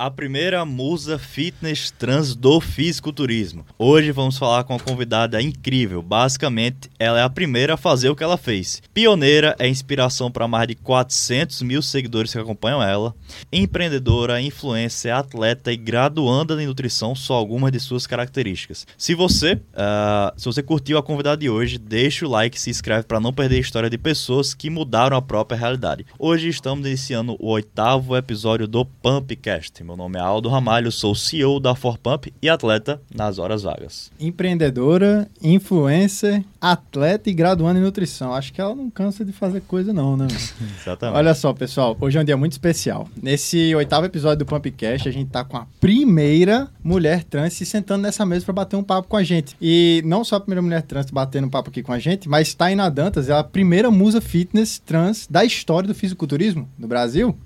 a primeira musa fitness trans do fisiculturismo. Hoje vamos falar com uma convidada incrível. Basicamente, ela é a primeira a fazer o que ela fez. Pioneira, é inspiração para mais de 400 mil seguidores que acompanham ela. Empreendedora, influencer, atleta e graduanda em nutrição são algumas de suas características. Se você, uh, se você curtiu a convidada de hoje, deixa o like e se inscreve para não perder a história de pessoas que mudaram a própria realidade. Hoje estamos iniciando o oitavo episódio do Pumpcast. Meu nome é Aldo Ramalho, sou CEO da Forpump e atleta nas horas vagas. Empreendedora, influencer, atleta e graduando em nutrição. Acho que ela não cansa de fazer coisa não, né? Exatamente. Olha só, pessoal, hoje é um dia muito especial. Nesse oitavo episódio do Pumpcast, a gente tá com a primeira mulher trans se sentando nessa mesa para bater um papo com a gente. E não só a primeira mulher trans batendo um papo aqui com a gente, mas Taina Dantas é a primeira musa fitness trans da história do fisiculturismo no Brasil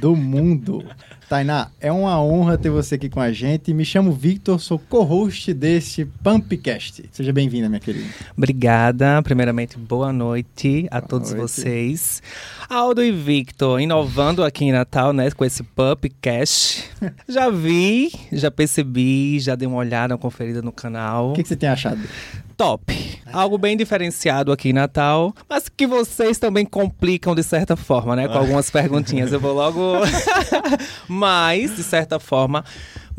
do mundo. Tainá, é uma honra ter você aqui com a gente. Me chamo Victor, sou co-host desse Pumpcast. Seja bem-vinda, minha querida. Obrigada. Primeiramente, boa noite a boa todos noite. vocês. Aldo e Victor, inovando aqui em Natal, né, com esse Pumpcast. já vi, já percebi, já dei uma olhada, uma conferida no canal. O que, que você tem achado? top. Algo bem diferenciado aqui em Natal, mas que vocês também complicam de certa forma, né? Com algumas perguntinhas. Eu vou logo. mas, de certa forma,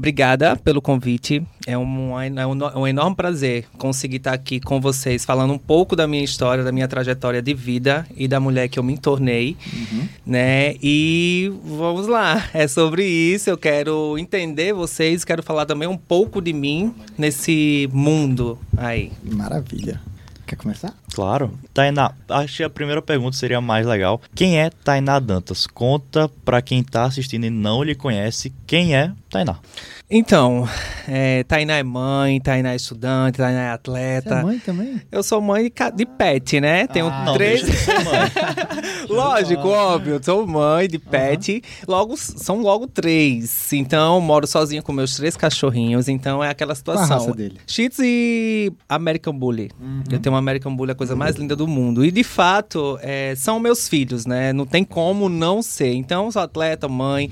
Obrigada pelo convite. É um, é um, enorme prazer conseguir estar aqui com vocês, falando um pouco da minha história, da minha trajetória de vida e da mulher que eu me tornei, uhum. né? E vamos lá, é sobre isso. Eu quero entender vocês, quero falar também um pouco de mim nesse mundo aí. Maravilha. Quer começar? Claro. Tainá, acho que a primeira pergunta seria mais legal. Quem é Tainá Dantas? Conta para quem tá assistindo e não lhe conhece, quem é Tainá? Então, é, Tainá é mãe, Tainá é estudante, Tainá é atleta. Você é mãe também? Eu sou mãe de, de pet, né? Tenho ah, três. Lógico, óbvio. Sou mãe de pet. Uhum. Logo, são logo três. Então, moro sozinho com meus três cachorrinhos. Então, é aquela situação. Qual a raça dele? Shih e American Bully. Uhum. Eu tenho uma American Bully, a coisa mais linda do mundo. E, de fato, é, são meus filhos, né? Não tem como não ser. Então, sou atleta, mãe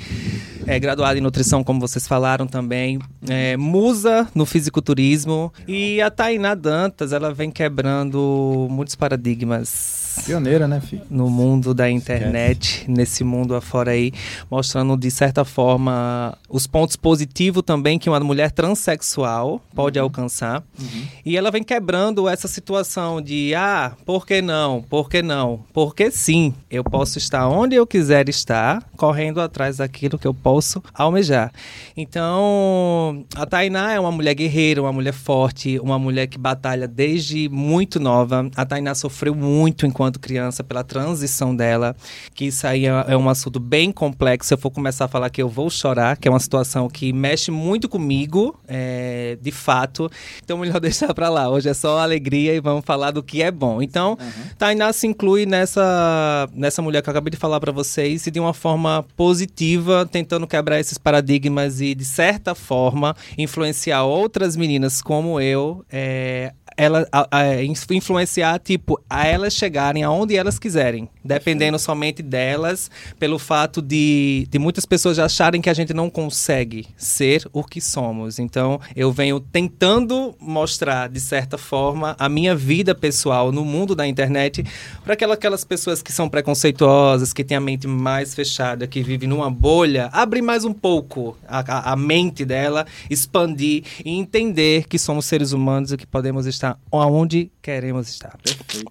é graduada em nutrição, como vocês falaram também, é, musa no fisiculturismo. E a Tainá Dantas, ela vem quebrando muitos paradigmas. Pioneira, né, filho? No mundo da internet, nesse mundo afora aí, mostrando de certa forma os pontos positivos também que uma mulher transexual pode uhum. alcançar. Uhum. E ela vem quebrando essa situação de, ah, por que não? Por que não? Porque sim, eu posso estar onde eu quiser estar, correndo atrás daquilo que eu posso posso almejar. Então, a Tainá é uma mulher guerreira, uma mulher forte, uma mulher que batalha desde muito nova. A Tainá sofreu muito enquanto criança pela transição dela, que isso aí é, é um assunto bem complexo. Se eu for começar a falar que eu vou chorar, que é uma situação que mexe muito comigo, é, de fato. Então, melhor deixar para lá. Hoje é só alegria e vamos falar do que é bom. Então, uhum. Tainá se inclui nessa, nessa mulher que eu acabei de falar para vocês e de uma forma positiva, tentando quebrar esses paradigmas e, de certa forma, influenciar outras meninas como eu é, ela a, a, influenciar, tipo, a elas chegarem aonde elas quiserem, dependendo Sim. somente delas, pelo fato de, de muitas pessoas acharem que a gente não consegue ser o que somos. Então, eu venho tentando mostrar, de certa forma, a minha vida pessoal no mundo da internet para aquelas, aquelas pessoas que são preconceituosas, que têm a mente mais fechada, que vivem numa bolha, abrir mais um pouco a, a, a mente dela, expandir e entender que somos seres humanos e que podemos estar estar onde queremos estar. Perfeito.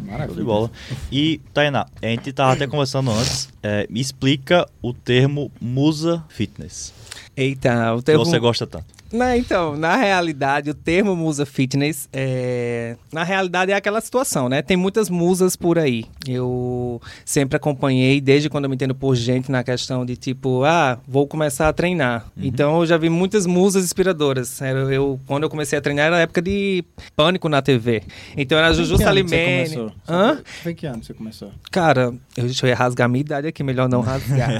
Maravilha. de bola. E, Tainá, a gente estava até conversando antes. É, me explica o termo Musa Fitness. Eita, o termo. Que você gosta tanto. Não, então, na realidade, o termo musa fitness, é... na realidade, é aquela situação, né? Tem muitas musas por aí. Eu sempre acompanhei, desde quando eu me entendo por gente, na questão de tipo, ah, vou começar a treinar. Uhum. Então, eu já vi muitas musas inspiradoras. Eu, eu, quando eu comecei a treinar, era época de pânico na TV. Então, era Juju Salimene. Hã? Foi que ano você começou? Cara, eu, deixa eu rasgar a minha idade aqui, melhor não rasgar.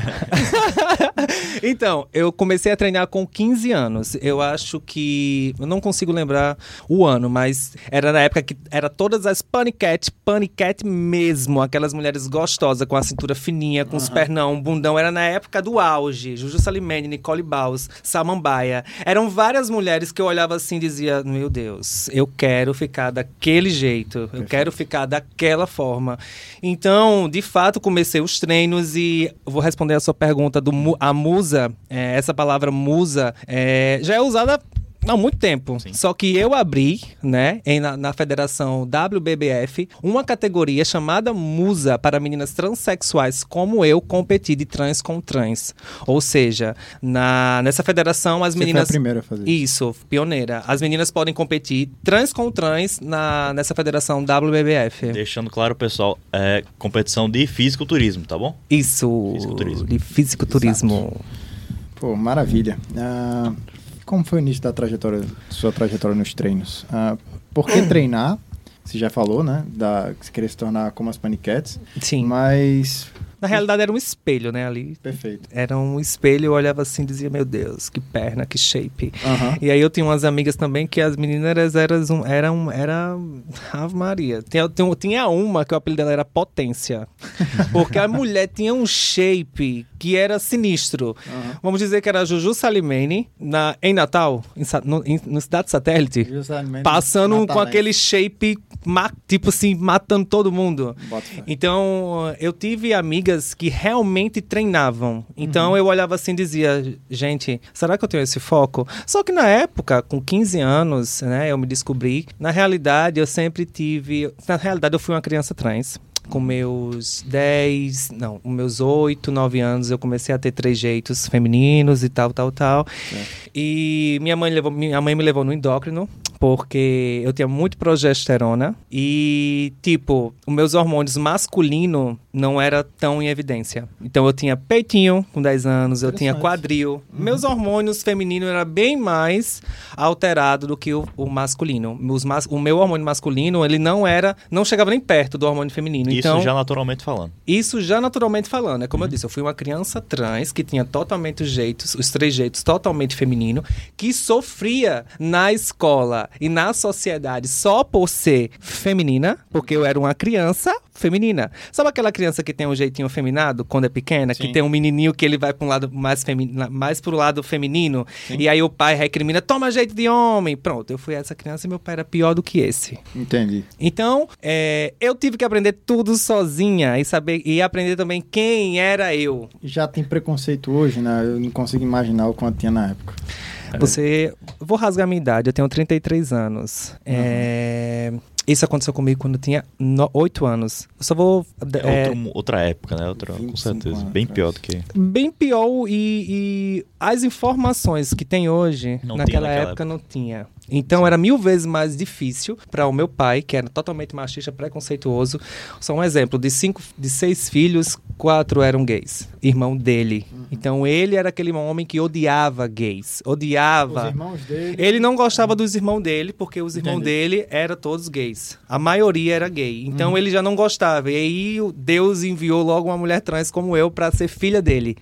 então, eu comecei a treinar com 15 anos. Eu eu acho que. Eu não consigo lembrar o ano, mas era na época que era todas as paniquete, paniquete mesmo. Aquelas mulheres gostosas, com a cintura fininha, com os pernão, bundão. Era na época do auge. Juju Salimene, Nicole Baus, Samambaia. Eram várias mulheres que eu olhava assim e dizia: Meu Deus, eu quero ficar daquele jeito. Eu quero ficar daquela forma. Então, de fato, comecei os treinos e vou responder a sua pergunta do a musa. é, essa palavra musa é, já é usada há muito tempo. Sim. Só que eu abri, né, em- na, na federação WBBF, uma categoria chamada musa para meninas transexuais como eu competir de trans com trans. Ou seja, na, nessa federação as Você foi a meninas primeira a fazer isso. isso, pioneira. As meninas podem competir trans com trans na, nessa federação WBBF. Deixando claro, pessoal, é competição de fisiculturismo, tá bom? Isso. Fisiculturismo. De fisiculturismo. Pô, maravilha. Ah, como foi o início da trajetória, sua trajetória nos treinos? Ah, por que treinar? Você já falou, né? Da, que você queria se tornar como as paniquetes. Sim. Mas. Na realidade era um espelho, né, ali. Perfeito. Era um espelho, eu olhava assim e dizia, meu Deus, que perna, que shape. Aham. E aí eu tinha umas amigas também que as meninas eram, um- eram era Ave Maria. Tinha, tinha, tinha uma que o apelido dela era Potência. Porque a mulher tinha um shape que era sinistro. Aham. Vamos dizer que era Juju Salimene na, em Natal, em, no, em- no Cidade Satélite. Justamente Passando com Matalense. aquele shape, ma- tipo assim, matando todo mundo. Então, eu tive amigas que realmente treinavam. Então, Uhum. eu olhava assim e dizia, gente, será que eu tenho esse foco? Só que na época, com 15 anos, né, eu me descobri. Na realidade, eu sempre tive. Na realidade, eu fui uma criança trans. Com meus 10, não, com meus 8, 9 anos, eu comecei a ter trejeitos femininos e tal, tal, tal. E minha mãe, levou, minha mãe me levou no endócrino, porque eu tinha muito progesterona. E, tipo, os meus hormônios masculinos não era tão em evidência. Então, eu tinha peitinho com 10 anos, eu tinha quadril. Meus hormônios femininos eram bem mais alterados do que o, o masculino. Os mas- o meu hormônio masculino, ele não era, não chegava nem perto do hormônio feminino. Isso então, já naturalmente falando. isso já naturalmente falando, é como eu disse, eu fui uma criança trans que tinha totalmente os jeitos, os trejeitos totalmente feminino, que sofria na escola e na sociedade só por ser feminina, porque eu era uma criança feminina. Sabe aquela criança que tem um jeitinho feminado quando é pequena, Sim. que tem um menininho que ele vai para um lado mais feminino, mais pro lado feminino, e aí o pai recrimina, toma jeito de homem. Pronto, eu fui essa criança e meu pai era pior do que esse. Entendi. Então, é, eu tive que aprender tudo sozinha e saber e aprender também quem era eu. Já tem preconceito hoje, né? Eu não consigo imaginar o quanto tinha na época. Você, vou rasgar minha idade, eu tenho 33 anos. É, isso aconteceu comigo quando eu tinha 8 anos. Eu só vou É, é, outro- outra época, né? Outra, com 25 certeza. anos Bem pior do que. bem pior e, e as informações que tem hoje, Não tinha naquela naquela época não tinha. Então era mil vezes mais difícil para o meu pai, que era totalmente machista, preconceituoso. Só um exemplo, de cinco, de seis filhos, quatro eram gays, irmão dele. Uhum. Então ele era aquele homem que odiava gays, odiava. Os irmãos dele. Ele não gostava dos irmãos dele, porque os irmãos dele eram todos gays. A maioria era gay. Então Uhum. ele já não gostava. E aí Deus enviou logo uma mulher trans como eu para ser filha dele.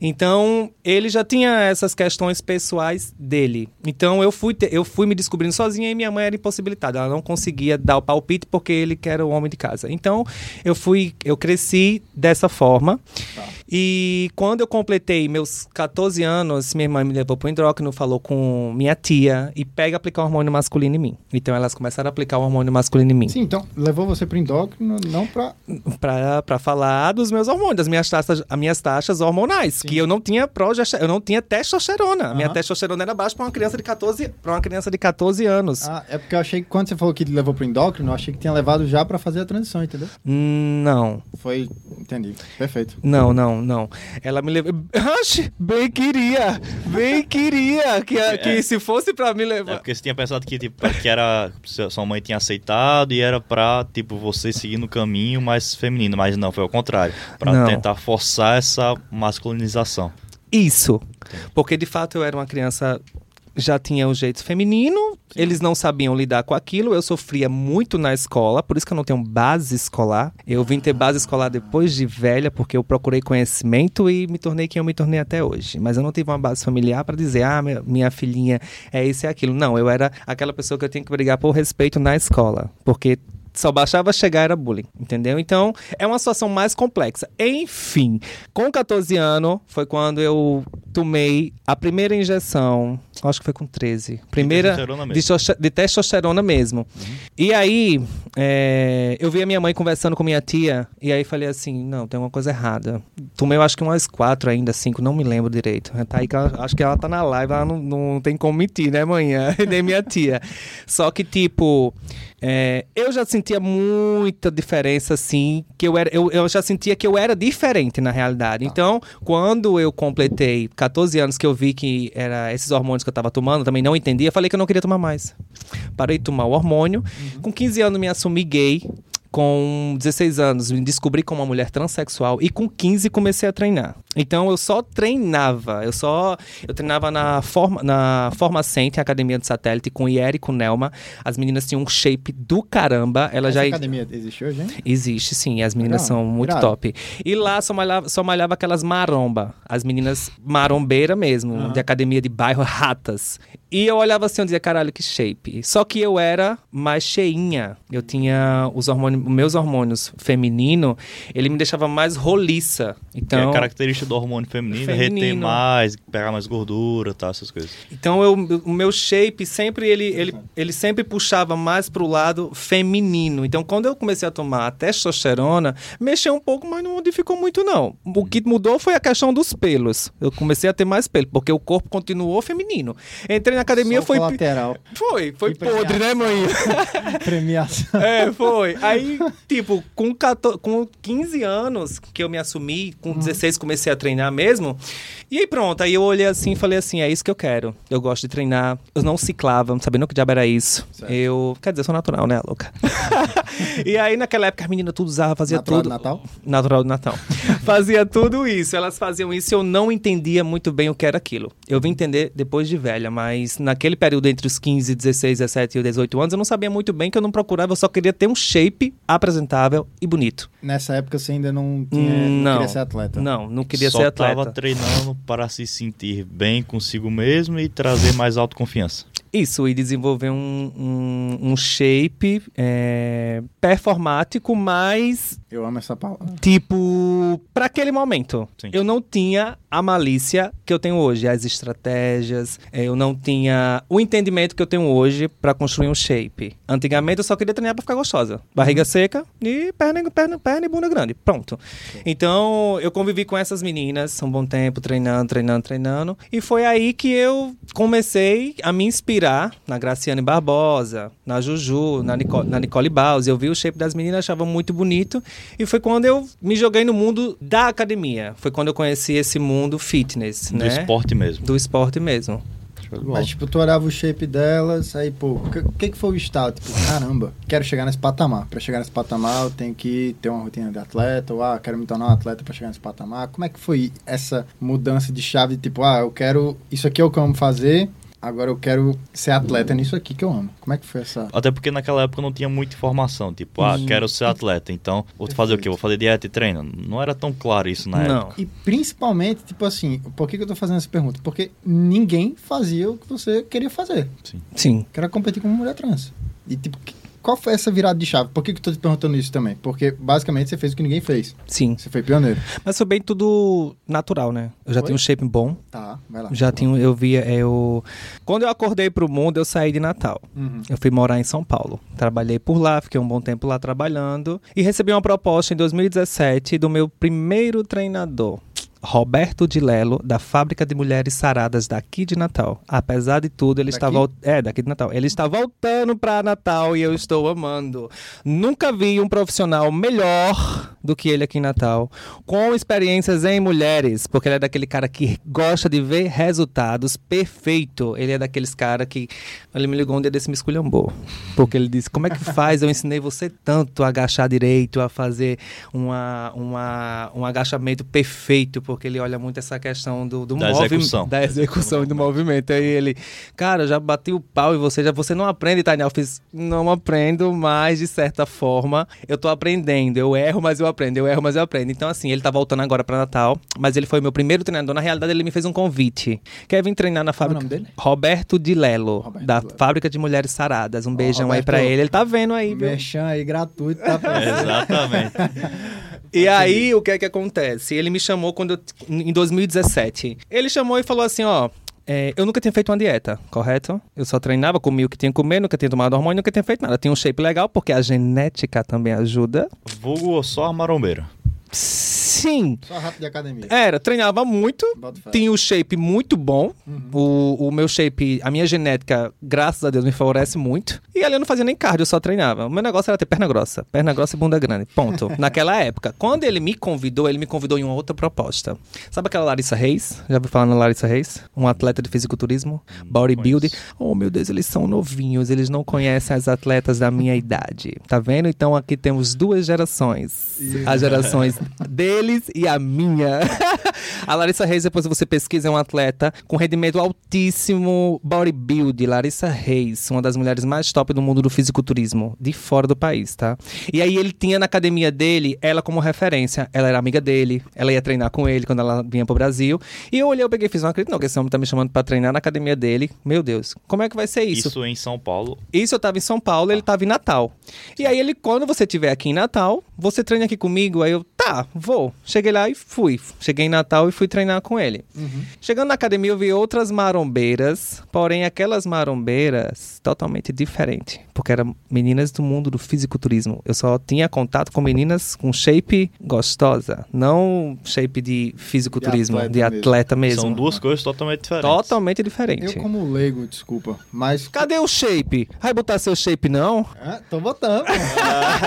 Então ele já tinha essas questões pessoais dele. Então eu fui, te- eu fui me descobrindo sozinha e minha mãe era impossibilitada. Ela não conseguia dar o palpite porque ele que era o homem de casa. Então eu fui, eu cresci dessa forma. Tá. E quando eu completei meus 14 anos, minha irmã me levou pro endócrino, falou com minha tia e pega aplicar o hormônio masculino em mim. Então elas começaram a aplicar o hormônio masculino em mim. Sim, então, levou você pro endócrino, não pra... Pra, pra falar dos meus hormônios, das minhas taxas, as minhas taxas hormonais, Sim. que eu não tinha progesterona, eu não tinha testosterona. A Minha testosterona era baixa para uma criança de 14, para uma criança de 14 anos. Ah, é porque eu achei que quando você falou que levou pro endócrino, eu achei que tinha levado já pra fazer a transição, entendeu? Hum, Não. Foi... Entendi. Perfeito. Não, não, não. Ela me levou. Oxe, bem queria! Bem queria! Que, que se fosse pra me É levar. porque você tinha pensado que, tipo, que era. Sua mãe tinha aceitado e era pra, tipo, você seguir no caminho mais feminino. Mas não, foi ao contrário. Pra Não. tentar forçar essa masculinização. Isso. Porque de fato eu era uma criança já tinha o jeito feminino, eles não sabiam lidar com aquilo, eu sofria muito na escola, por isso que eu não tenho base escolar. Eu vim ter base escolar depois de velha, porque eu procurei conhecimento e me tornei quem eu me tornei até hoje. Mas eu não tive uma base familiar para dizer, ah, minha filhinha é isso e aquilo. Não, eu era aquela pessoa que eu tinha que brigar por respeito na escola, porque só baixava chegar era bullying, entendeu? Então, é uma situação mais complexa. Enfim, com 14 anos foi quando eu tomei a primeira injeção, acho que foi com 13. Primeira de testosterona mesmo. De, testosterona mesmo. Uhum. E aí, é, eu vi a minha mãe conversando com minha tia, e aí falei assim: não, tem uma coisa errada. Tomei, eu acho que umas quatro ainda, cinco, não me lembro direito. Tá aí que ela, acho que ela tá na live, ela não, não tem como mentir, né, manhã? Nem minha tia. Só que, tipo. É, eu já sentia muita diferença, assim, que eu, era, eu, eu já sentia que eu era diferente na realidade. Tá. Então, quando eu completei 14 anos, que eu vi que era esses hormônios que eu estava tomando, também não entendia, falei que eu não queria tomar mais. Parei de tomar o hormônio. Uhum. Com 15 anos, me assumi gay com 16 anos me descobri como uma mulher transexual e com 15 comecei a treinar. Então eu só treinava, eu só eu treinava na forma na Forma Center, academia de satélite com Ieri e com Nelma. As meninas tinham um shape do caramba. Ela Essa já academia existe hoje, hein? Existe sim, as meninas são muito top. E lá só malhava, só malhava aquelas maromba, as meninas marombeira mesmo, uhum. de academia de bairro ratas. E eu olhava assim, eu dizia, caralho, que shape. Só que eu era mais cheinha. Eu tinha os hormônios, meus hormônios feminino, ele me deixava mais roliça. Então, que é a característica do hormônio feminino, feminino. reter mais, pegar mais gordura, tá, essas coisas. Então eu, o meu shape sempre ele, ele, ele sempre puxava mais pro lado feminino. Então quando eu comecei a tomar a testosterona, mexeu um pouco, mas não modificou muito não. O que mudou foi a questão dos pelos. Eu comecei a ter mais pelo, porque o corpo continuou feminino. Entrei na academia foi lateral. Foi, foi podre, né, mãe? Premiação. É, foi. Aí, tipo, com, 14, com 15 anos que eu me assumi, com 16 uhum. comecei a treinar mesmo. E aí pronto, aí eu olhei assim e falei assim, é isso que eu quero. Eu gosto de treinar. Eu não ciclava, não sabia que diabo era isso. Certo. Eu, quer dizer, eu sou natural, né, louca? e aí naquela época as meninas tudo usava, fazia natural tudo. Natal? Natural do Natal. fazia tudo isso. Elas faziam isso e eu não entendia muito bem o que era aquilo. Eu vim entender depois de velha, mas naquele período entre os 15, 16, 17 e 18 anos, eu não sabia muito bem que eu não procurava, eu só queria ter um shape apresentável e bonito. Nessa época você ainda não, tinha, não, não queria ser atleta? Não, não queria só ser atleta. Só estava treinando para se sentir bem consigo mesmo e trazer mais autoconfiança. Isso, e desenvolver um, um, um shape é, performático, mas. Eu amo essa palavra. Tipo, para aquele momento. Sim. Eu não tinha a malícia que eu tenho hoje, as estratégias, é, eu não tinha o entendimento que eu tenho hoje para construir um shape. Antigamente eu só queria treinar para ficar gostosa. Barriga seca e perna, perna, perna e bunda grande. Pronto. Então eu convivi com essas meninas um bom tempo, treinando, treinando, treinando. E foi aí que eu comecei a me inspirar na Graciane Barbosa, na Juju, na Nicole, na Nicole Baus. Eu vi o shape das meninas, achava muito bonito. E foi quando eu me joguei no mundo da academia. Foi quando eu conheci esse mundo fitness, Do né? esporte mesmo. Do esporte mesmo. Mas, tipo, tu olhava o shape delas, aí, pô, o que, que, que foi o estado? Tipo, caramba, quero chegar nesse patamar. Pra chegar nesse patamar, eu tenho que ter uma rotina de atleta, ou, ah, quero me tornar um atleta pra chegar nesse patamar. Como é que foi essa mudança de chave, tipo, ah, eu quero, isso aqui é o que eu amo fazer, agora eu quero ser atleta nisso aqui que eu amo. Como é que foi essa? Até porque naquela época não tinha muita informação. Tipo, ah, quero ser atleta, então vou fazer o quê? Vou fazer dieta e treino. Não era tão claro isso na não. época. E principalmente, tipo assim, por que, que eu tô fazendo essa pergunta? Porque ninguém fazia o que você queria fazer. Sim. Sim. Que era competir como mulher trans. E tipo, qual foi essa virada de chave? Por que, que eu tô te perguntando isso também? Porque basicamente você fez o que ninguém fez. Sim. Você foi pioneiro. Mas foi bem tudo natural, né? Eu já foi? tenho um shape bom. Tá, vai lá. Já tinha, eu via, eu... Quando eu acordei pro mundo, eu saí de Natal. Uhum. Eu fui morar em São Paulo. Trabalhei por lá, fiquei um bom tempo lá trabalhando. E recebi uma proposta em 2017 do meu primeiro treinador. Roberto de Lelo, da Fábrica de Mulheres Saradas daqui de Natal. Apesar de tudo, ele daqui? está voltando. É, daqui de Natal. Ele está voltando para Natal e eu estou amando. Nunca vi um profissional melhor do que ele aqui em Natal, com experiências em mulheres, porque ele é daquele cara que gosta de ver resultados perfeito. Ele é daqueles cara que ele me ligou um dia desse me esculhambou, porque ele disse: "Como é que faz? Eu ensinei você tanto a agachar direito, a fazer uma, uma um agachamento perfeito, porque ele olha muito essa questão do, do Da execução. da execução e do movimento. Aí ele, cara, já bati o pau e você já você não aprende, Tainá? Eu fiz, não aprendo, mas de certa forma eu tô aprendendo. Eu erro, mas eu aprendo. Eu erro, mas eu aprendo. Então, assim, ele tá voltando agora pra Natal, mas ele foi meu primeiro treinador. Na realidade, ele me fez um convite. Quer vir treinar na fábrica? nome dele? Roberto de Lelo, Roberto da Lelo. Fábrica de Mulheres Saradas. Um beijão aí Roberto, pra ele. Ele tá vendo aí, viu? Merchan aí gratuito, tá? Exatamente. E aí, o que é que acontece? Ele me chamou quando eu, em 2017. Ele chamou e falou assim, ó... é, eu nunca tinha feito uma dieta, correto? Eu só treinava, comia o que tinha que comer, nunca tinha tomado hormônio, nunca tinha feito nada. Tinha um shape legal, porque a genética também ajuda. Vulgo só a marombeira. Sim, Só rápido de academia. era, treinava muito, tinha o shape muito bom. O, o meu shape, a minha genética, graças a Deus, me favorece muito. E ali eu não fazia nem cardio, eu só treinava. O meu negócio era ter perna grossa. Perna grossa e bunda grande. Ponto. Naquela época. Quando ele me convidou, ele me convidou em uma outra proposta. Sabe aquela Larissa Reis? Já ouviu falar na Larissa Reis? Um atleta de fisiculturismo, bodybuilding. conheço. Oh, meu Deus, eles são novinhos, eles não conhecem as atletas da minha idade. Tá vendo? Então aqui temos duas gerações. As gerações deles e a minha. a Larissa Reis, depois você pesquisa, é um atleta com rendimento altíssimo bodybuilding. Larissa Reis, uma das mulheres mais top do mundo do fisiculturismo, de fora do país, tá? E aí ele tinha na academia dele ela como referência. Ela era amiga dele, ela ia treinar com ele quando ela vinha pro Brasil. E eu olhei, eu peguei e fiz, não acredito não, que esse homem tá me chamando pra treinar na academia dele. Meu Deus, como é que vai ser isso? Isso em São Paulo. Isso eu tava em São Paulo, ele tava em Natal. E aí ele, quando você estiver aqui em Natal, você treina aqui comigo? Aí eu, tá, vou. Cheguei lá e fui. Cheguei em Natal e fui treinar com ele. Chegando na academia, eu vi outras marombeiras, porém aquelas marombeiras totalmente diferentes. Porque eram meninas do mundo do fisiculturismo. Eu só tinha contato com meninas com shape gostosa, não shape de fisiculturismo, De de atleta atleta, mesmo. São duas coisas totalmente diferentes. Totalmente diferente. Eu como leigo, desculpa, mas... Cadê o shape? Vai botar seu shape não? Ah, tô botando.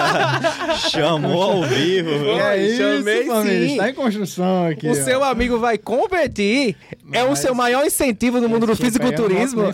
Chamou ao vivo. viu? É isso, chamei família? sim. Está em construção aqui. O ó. seu amigo vai competir. é o Mas- seu maior incentivo no mundo do fisiculturismo.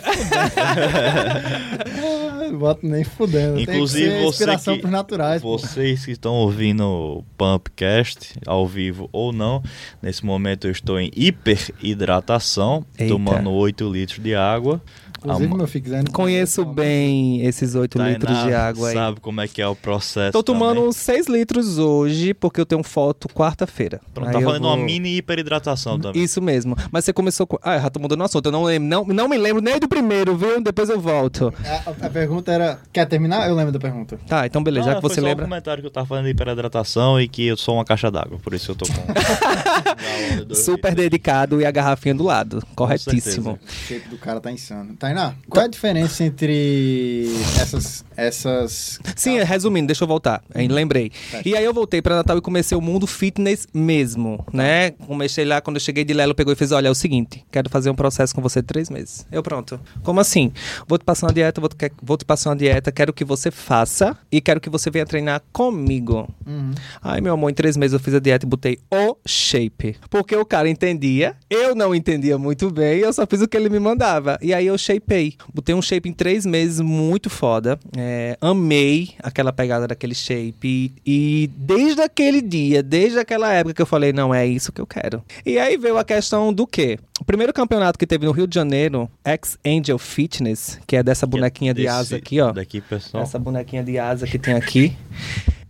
boto nem fudendo. Fudendo. Tem que Inclusive, inspiração que, pros naturais. pô. vocês que estão ouvindo o Pumpcast, ao vivo ou não, nesse momento eu estou em hiperidratação, Eita. tomando 8 litros de água. Inclusive, meu filho, quiser... Conheço bem esses 8 Tainá litros de água aí. sabe como é que é o processo Tô tomando também. 6 litros hoje, porque eu tenho foto quarta-feira. Pronto, Aí tá fazendo vou- uma mini hiperidratação também. Isso mesmo. Mas você começou com. Ah, já tô mudando o assunto. Eu não lembro. Não, não me lembro nem do primeiro, viu? Depois eu volto. A, a pergunta era... Quer terminar? Eu lembro da pergunta. Tá, então beleza. Não, já que foi você só lembra. um comentário que eu tava fazendo de hiperidratação e que eu sou uma caixa d'água, por isso eu tô com... Super dedicado e a garrafinha do lado. Corretíssimo. O shape do cara tá insano. Tainá, qual é a diferença entre essas... essas... Sim, resumindo, deixa eu voltar. Lembrei. E aí eu voltei pra Natal e comecei o mundo fitness mesmo, né? Comecei lá, quando eu cheguei de Lelo, pegou e fez, olha, é o seguinte, quero fazer um processo com você três meses. Eu, pronto. Como assim? Vou te passar uma dieta, vou te, vou te passar uma dieta, quero que você faça e quero que você venha treinar comigo. Uhum. Ai, meu amor, em três meses eu fiz a dieta e botei o shape. Porque o cara entendia, eu não entendia muito bem, eu só fiz o que ele me mandava. E aí eu shapei. Botei um shape em três meses muito foda. É, amei aquela pegada daquele shape. E, e desde aquele dia, desde aquela época que eu falei, não, é isso que eu quero. E aí veio a questão do quê? O primeiro campeonato que teve no Rio de Janeiro, Ex-Angel Fitness, que é dessa bonequinha de asa aqui, ó. Daqui, pessoal. Essa bonequinha de asa que tem aqui.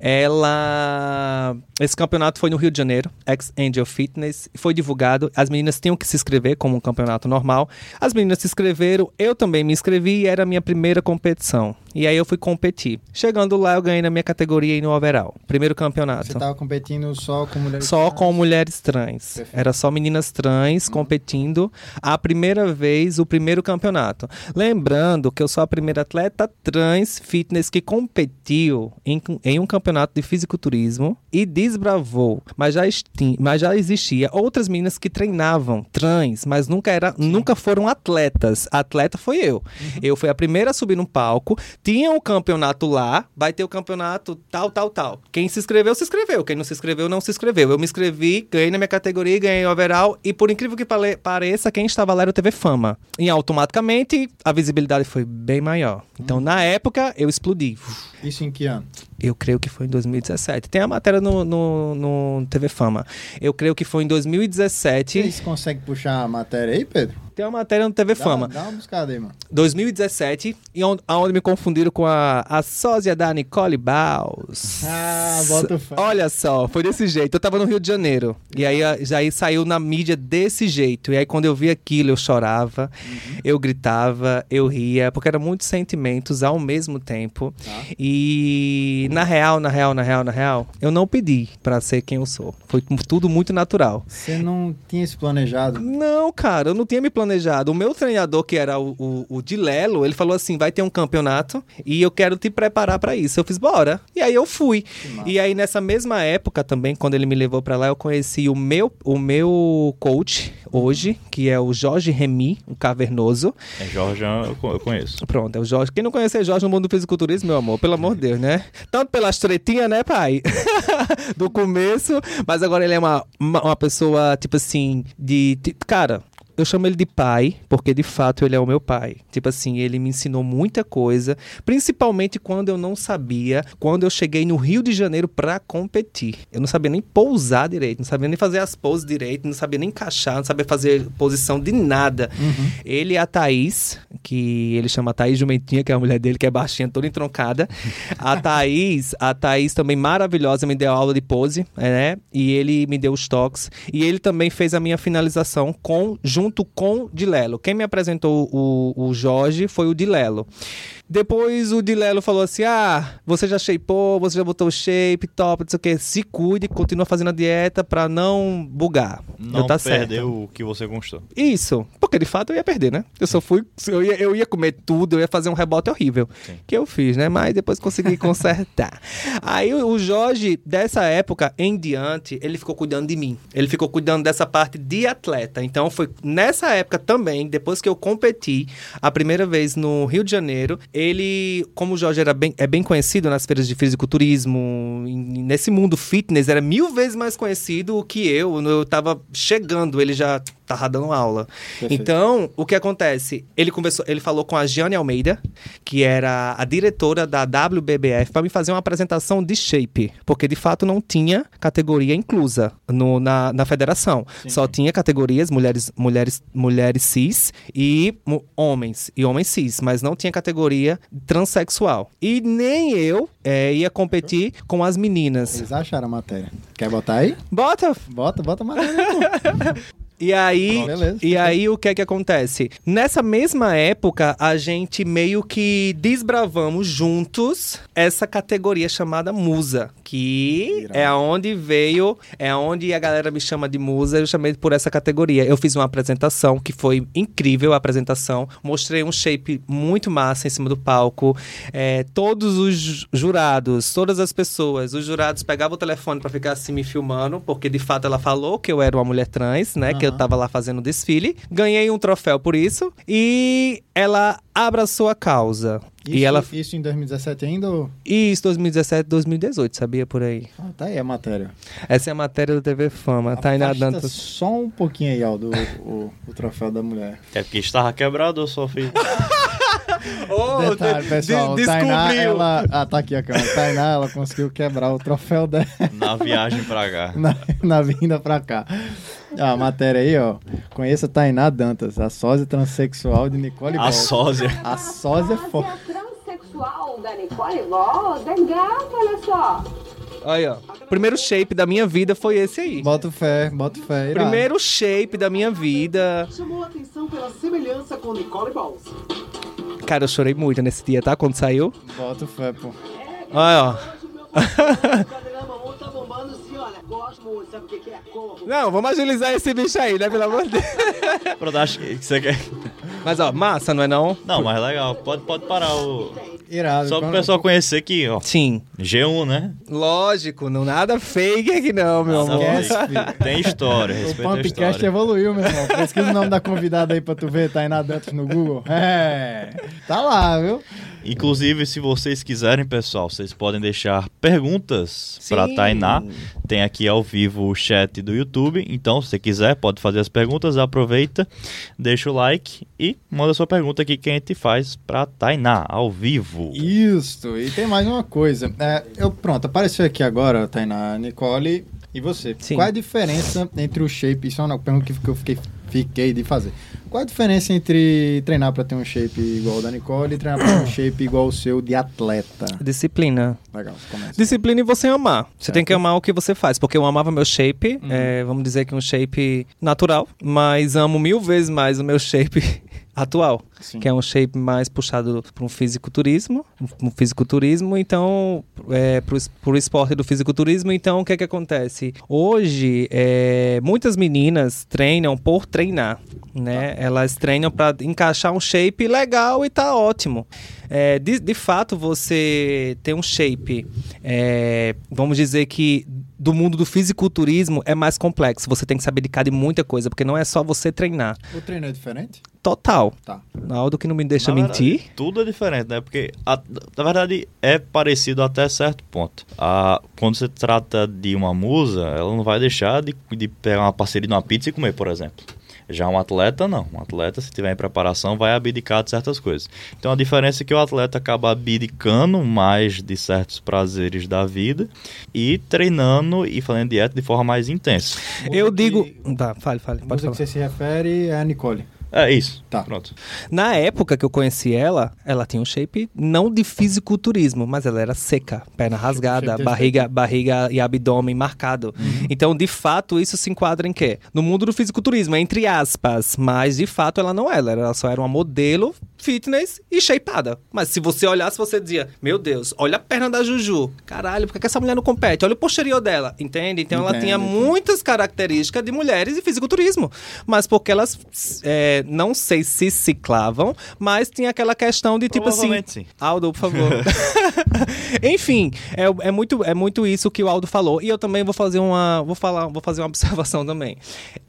Ela. Esse campeonato foi no Rio de Janeiro, Ex-Angel Fitness. Foi divulgado. As meninas tinham que se inscrever como um campeonato normal. As meninas se inscreveram, eu também me inscrevi e era a minha primeira competição. E aí eu fui competir. Chegando lá, eu ganhei na minha categoria e no overall. Primeiro campeonato. Você tava competindo só com mulheres Só trans? com mulheres trans. Perfeito. Era só meninas trans competindo a primeira vez, o primeiro campeonato. Lembrando que eu sou a primeira atleta trans fitness que competiu em, em um campeonato campeonato de fisiculturismo e desbravou. Mas já, esti- mas já existia outras meninas que treinavam trans, mas nunca, era, nunca foram atletas. Atleta foi eu. Eu fui a primeira a subir no palco. Tinha um campeonato lá, vai ter o campeonato tal, tal, tal. Quem se inscreveu, se inscreveu. Quem não se inscreveu, não se inscreveu. Eu me inscrevi, ganhei na minha categoria, ganhei overall. E por incrível que pare- pareça, quem estava lá era o TV Fama. E automaticamente a visibilidade foi bem maior. Então, na época, eu explodi. Isso em que ano? Eu creio que foi em 2017. Tem a matéria no, no, no TV Fama. Eu creio que foi em 2017. Vocês conseguem puxar a matéria aí, Pedro? Tem uma matéria no TV Dá, Fama. dá uma buscada aí, mano. 2017, e onde, aonde me confundiram com a, a sósia da Nicole Baus. Ah, bota fé. Olha só, foi desse jeito. Eu tava no Rio de Janeiro. E aí já aí saiu na mídia desse jeito. E aí quando eu vi aquilo, eu chorava, eu gritava, eu ria, porque eram muitos sentimentos ao mesmo tempo. Tá. E na real, na real, na real, na real, eu não pedi pra ser quem eu sou. Foi tudo muito natural. Você não tinha isso planejado? Não, cara, eu não tinha me planejado. O meu treinador, que era o, o, o de Lelo, ele falou assim: vai ter um campeonato e eu quero te preparar pra isso. Eu fiz, bora. E aí eu fui. E aí, nessa mesma época também, quando ele me levou pra lá, eu conheci o meu, o meu coach hoje, que é o Jorge Remy, o cavernoso. É Jorge, eu co- eu conheço. Pronto, é o Jorge. Quem não conhece Jorge no mundo do fisiculturismo, meu amor, pelo amor de Deus, né? Tanto pelas tretinhas, né, pai? do começo, mas agora ele é uma, uma, uma pessoa, tipo assim, de. de- cara. Eu chamo ele de pai, porque de fato ele é o meu pai. Tipo assim, ele me ensinou muita coisa, principalmente quando eu não sabia, quando eu cheguei no Rio de Janeiro pra competir. Eu não sabia nem pousar direito, não sabia nem fazer as poses direito, não sabia nem encaixar, não sabia fazer posição de nada. Ele e a Thaís, que ele chama Thaís Jumentinha, que é a mulher dele, que é baixinha, toda entroncada. A Thaís, a Thaís também maravilhosa, me deu aula de pose, né? E ele me deu os toques. E ele também fez a minha finalização com, junto com o Dilelo. Quem me apresentou o, o Jorge foi o Dilelo. Depois o Dilelo falou assim: Ah, você já shapeou, você já botou shape, top, não sei o que. Se cuide, continua fazendo a dieta pra não bugar. Não tá certo. perdeu o que você conquistou. Isso, porque de fato eu ia perder, né? Eu só fui. Eu ia, eu ia comer tudo, eu ia fazer um rebote horrível. Sim. Que eu fiz, né? Mas depois consegui consertar. Aí o Jorge, dessa época em diante, ele ficou cuidando de mim. Ele ficou cuidando dessa parte de atleta. Então foi nessa época também, depois que eu competi a primeira vez no Rio de Janeiro, ele, como o Jorge era bem, é bem conhecido nas feiras de fisiculturismo, nesse mundo fitness, era mil vezes mais conhecido que eu. Eu tava chegando, ele já tava dando aula. Perfeito. Então, o que acontece? Ele conversou, ele falou com a Giane Almeida, que era a diretora da WBBF, para me fazer uma apresentação de shape, porque de fato não tinha categoria inclusa no- na, na federação. Só tinha categorias mulheres, mulheres, mulheres cis e homens e homens cis, mas não tinha categoria transexual. E nem eu eh, ia competir com as meninas. Eles acharam a matéria. Quer botar aí? Bota, Bota, bota a matéria. E aí. Beleza. e aí o que é que acontece? Nessa mesma época, a gente meio que desbravamos juntos essa categoria chamada musa, que é aonde veio, é onde a galera me chama de musa, eu chamei por essa categoria. Eu fiz uma apresentação que foi incrível a apresentação, mostrei um shape muito massa em cima do palco. É, todos os jurados, todas as pessoas, os jurados pegavam o telefone pra ficar assim me filmando, porque de fato ela falou que eu era uma mulher trans, né? Que eu tava lá fazendo desfile. Ganhei um troféu por isso. E ela abraçou a causa. Isso, e ela. isso em 2017 ainda? ou- Isso, 2017, 2018, sabia por aí. Ah, tá aí a matéria. Essa é a matéria do TV Fama. Tá aí nadando. só um pouquinho aí, Aldo, o, o troféu da mulher. É porque estava quebrado, eu só fiz. Oh, Detalhe, de- pessoal, de- Tainá, ela... Ah, tá aqui a câmera. Tainá, ela conseguiu quebrar o troféu dela Na viagem pra cá. na, na vinda pra cá. Ah, a matéria aí, ó. Conheça Tainá Dantas, a sósia transexual de Nicole A Ball. sósia. A sósia Você for... é transexual da Nicole Ball? Legal, olha só. Aí, ó. Primeiro shape da minha vida foi esse aí. Bota fé, bota fé. irado. Primeiro shape da minha vida. Chamou a atenção pela semelhança com Nicole Balls. Cara, eu chorei muito nesse dia, tá? Quando saiu. Bota fé, pô. Olha, ó. O o. Não, vamos agilizar esse bicho aí, né? Pelo amor de Deus. Pronto, acho que você quer. Mas, ó, massa, não é não? Não, mas legal. Pode, pode parar o. Irado. Só pro pessoal conhecer que, ó, Sim. G1, né? Lógico, não nada fake aqui não, meu Nada amor. Tem história, O respeita a Pumpcast história. evoluiu, meu irmão. Pesquisa o nome da convidada aí pra tu ver, tá aí na Dantas no Google. É, tá lá, viu? Inclusive, se vocês quiserem, pessoal, vocês podem deixar perguntas para Sim. Tainá. Tem aqui ao vivo o chat do YouTube. Então, se você quiser, pode fazer as perguntas. Aproveita, deixa o like e manda sua pergunta aqui que a gente faz para Tainá, ao vivo. Isso, e tem mais uma coisa. É, eu, pronto, apareceu aqui agora, Tainá, Nicole e você. Sim. Qual é a diferença entre o shape, isso é uma pergunta que eu fiquei, fiquei de fazer. Qual é a diferença entre treinar pra ter um shape igual o da Nicole e treinar pra ter um shape igual o seu de atleta? Disciplina. Legal, começa. Disciplina e você amar. Você Certo. tem que amar o que você faz. Porque eu amava meu shape, é, vamos dizer que um shape natural, mas amo mil vezes mais o meu shape atual. Sim. Que é um shape mais puxado para um fisiculturismo, um fisiculturismo, então, é, es- pro esporte do fisiculturismo, então, o que é que acontece? Hoje, é, muitas meninas treinam por treinar, né? Elas treinam para encaixar um shape legal e tá ótimo. É, de, de fato, você tem um shape, é, vamos dizer que do mundo do fisiculturismo é mais complexo. Você tem que saber de de muita coisa, porque não é só você treinar. O treino é diferente? Total. Tá. Aldo que não me deixa Na verdade, mentir. Tudo é diferente, né? Porque, a- na verdade, é parecido até certo ponto. A, quando você trata de uma musa, ela não vai deixar de, de pegar uma parceria de uma pizza e comer, por exemplo. Já um atleta, não. Um atleta, se tiver em preparação, vai abdicar de certas coisas. Então, a diferença é que o atleta acaba abdicando mais de certos prazeres da vida e treinando e fazendo dieta de forma mais intensa. Eu digo. que- Tá, fale, fale. A Pode música que falar. você se refere é a Nicole. É isso. Tá. Pronto. Na época que eu conheci ela, ela tinha um shape não de fisiculturismo, mas ela era seca, perna rasgada, barriga, barriga e abdômen marcado. Então, de fato, isso se enquadra em quê? No mundo do fisiculturismo, entre aspas, mas de fato ela não era, ela só era uma modelo fitness e shapeada. Mas se você olhasse, você dizia: Meu Deus, olha a perna da Juju. Caralho, por que essa mulher não compete? Olha o posterior dela, entende? Então ela Entendo, tinha entendo. muitas características de mulheres e fisiculturismo. Mas porque elas, é, não sei se ciclavam, mas tinha aquela questão de tipo assim. Sim. Aldo, por favor. Enfim, é, é, muito, é muito isso que o Aldo falou. E eu também vou fazer uma. Vou falar, vou fazer uma observação também.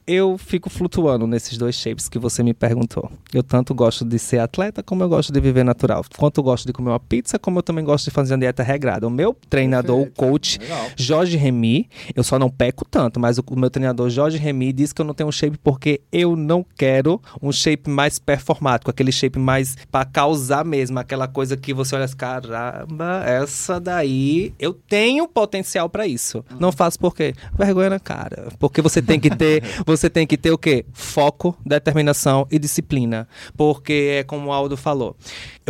Eu fico flutuando nesses dois shapes que você me perguntou. Eu tanto gosto de ser atleta como eu gosto de viver natural. Quanto eu gosto de comer uma pizza, como eu também gosto de fazer uma dieta regrada. O meu treinador, o Perfeito. coach, Legal. Jorge Remy, eu só não peco tanto, mas o, o meu treinador Jorge Remy disse que eu não tenho um shape porque eu não quero um shape mais performático, aquele shape mais pra causar mesmo, aquela coisa que você olha assim, caramba, essa daí eu tenho potencial pra isso. Não faço por quê? Vergonha na cara. Porque você tem que ter, você tem que ter o quê? Foco, determinação e disciplina. Porque é como Aldo falou.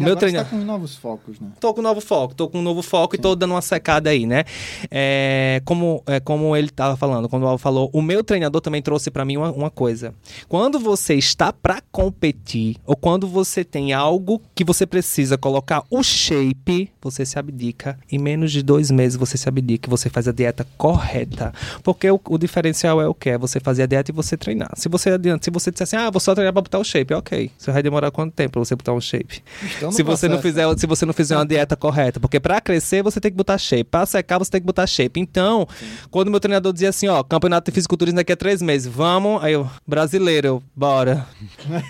O meu treino você tá com novos focos, né? Tô com novo foco, tô com um novo foco e tô dando uma secada aí, né? É, como, é, como ele tava falando, quando o Alvo falou, o meu treinador também trouxe pra mim uma, uma coisa. Quando você está pra competir, ou quando você tem algo que você precisa colocar o shape, você se abdica. Em menos de dois meses você se abdica e você faz a dieta correta. Porque o, o diferencial é o que? É você fazer a dieta e você treinar. Se você adianta, se você disser assim, ah, vou só treinar pra botar o shape, ok. Você vai demorar quanto tempo pra você botar um shape? Estão se você não processo. fizer se você não fizer uma dieta correta, porque pra crescer você tem que botar shape, pra secar você tem que botar shape. Então, quando meu treinador dizia assim, ó, campeonato de fisiculturismo daqui a três meses, vamos, aí eu, brasileiro, bora.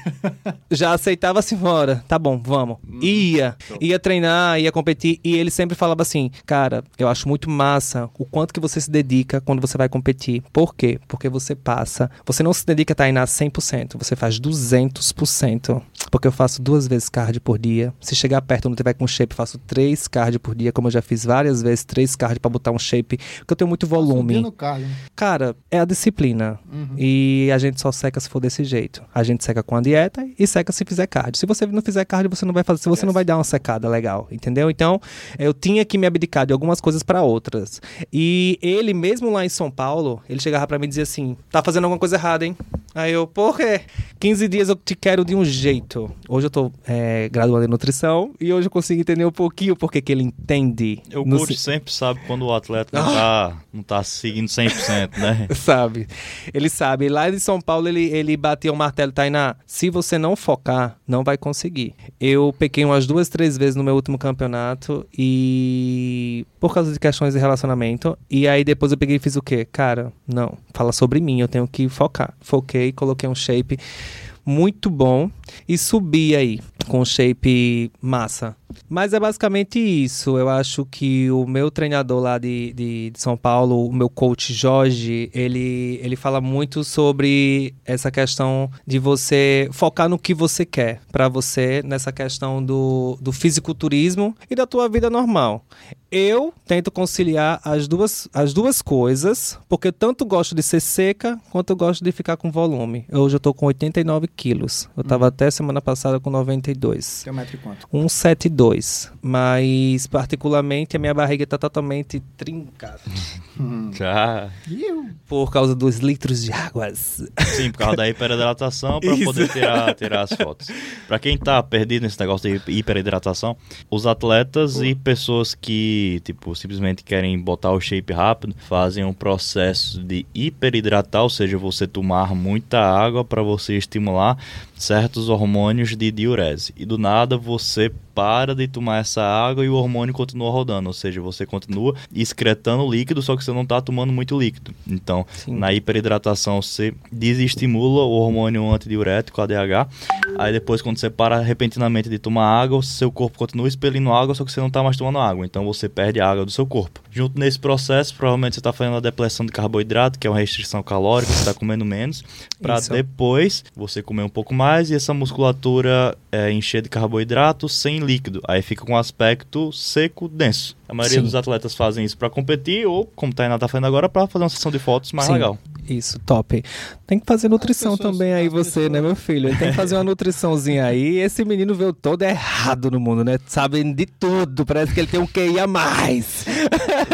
Já aceitava assim, bora, tá bom, vamos. Ia, ia treinar, ia competir, e ele sempre falava assim, cara, eu acho muito massa o quanto que você se dedica quando você vai competir. Por quê? Porque você passa, você não se dedica a treinar 100%, você faz 200%. Porque eu faço duas vezes cardio por dia. Se chegar perto não tiver com shape, faço três cardio por dia, como eu já fiz várias vezes, três cardio pra botar um shape, porque eu tenho muito volume. Subindo o cardio. né? Cara, é a disciplina. E a gente só seca se for desse jeito. A gente seca com a dieta e seca se fizer cardio. Se você não fizer cardio, você não vai fazer, você não vai dar uma secada legal, entendeu? Então, eu tinha que me abdicar de algumas coisas para outras. E ele mesmo lá em São Paulo, ele chegava para mim e dizia assim: "Tá fazendo alguma coisa errada, hein? Aí eu, por quê? 15 dias eu te quero de um jeito. Hoje eu tô é, graduando em nutrição e hoje eu consigo entender um pouquinho porque que ele entende. O coach se- sempre sabe quando o atleta não tá, não tá seguindo 100%, né? Sabe? Ele sabe. Lá de São Paulo, ele, ele batia o martelo, Tainá. Se você não focar, não vai conseguir. Eu pequei umas duas, três vezes no meu último campeonato e. Por causa de questões de relacionamento. E aí depois eu peguei e fiz o quê? Cara, não. Fala sobre mim, eu tenho que focar. Foquei, coloquei um shape muito bom e subi aí com shape massa. Mas é basicamente isso. Eu acho que o meu treinador lá de, de, de São Paulo, o meu coach Jorge, ele, ele fala muito sobre essa questão de você focar no que você quer para você nessa questão do, do fisiculturismo e da tua vida normal. Eu tento conciliar as duas, as duas coisas, porque eu tanto gosto de ser seca quanto eu gosto de ficar com volume. Hoje eu tô com 89 quilos. Eu tava até semana passada com 92. Tem um metro e quanto? 172. Mas, particularmente, a minha barriga tá totalmente trincada. Já. Por causa dos litros de águas. Sim, por causa da hiperidratação, para poder tirar, tirar as fotos. Para quem tá perdido nesse negócio de hiperidratação, os atletas e pessoas que, tipo, simplesmente querem botar o shape rápido, fazem um processo de hiperidratar, ou seja, você tomar muita água para você estimular certos hormônios de diurese. E do nada você para de tomar essa água e o hormônio continua rodando, ou seja, você continua excretando líquido, só que você não está tomando muito líquido. Então, Sim. na hiperidratação você desestimula o hormônio antidiurético, ADH. Aí depois quando você para repentinamente de tomar água, seu corpo continua expelindo água, só que você não está mais tomando água. Então você perde a água do seu corpo. Junto nesse processo, provavelmente você está fazendo a depressão de carboidrato, que é uma restrição calórica, você está comendo menos, para depois você comer um pouco mais e essa musculatura é, encher de carboidrato sem líquido. Aí fica com um aspecto seco, denso. A maioria Sim. dos atletas fazem isso para competir ou, como o Tainá tá fazendo agora, para fazer uma sessão de fotos mais Sim. legal. Isso, top. Tem que fazer nutrição também aí, você, né, meu filho? Ele tem que fazer uma nutriçãozinha aí. Esse menino veio todo errado no mundo, né? Sabe de tudo. Parece que ele tem um QI a mais.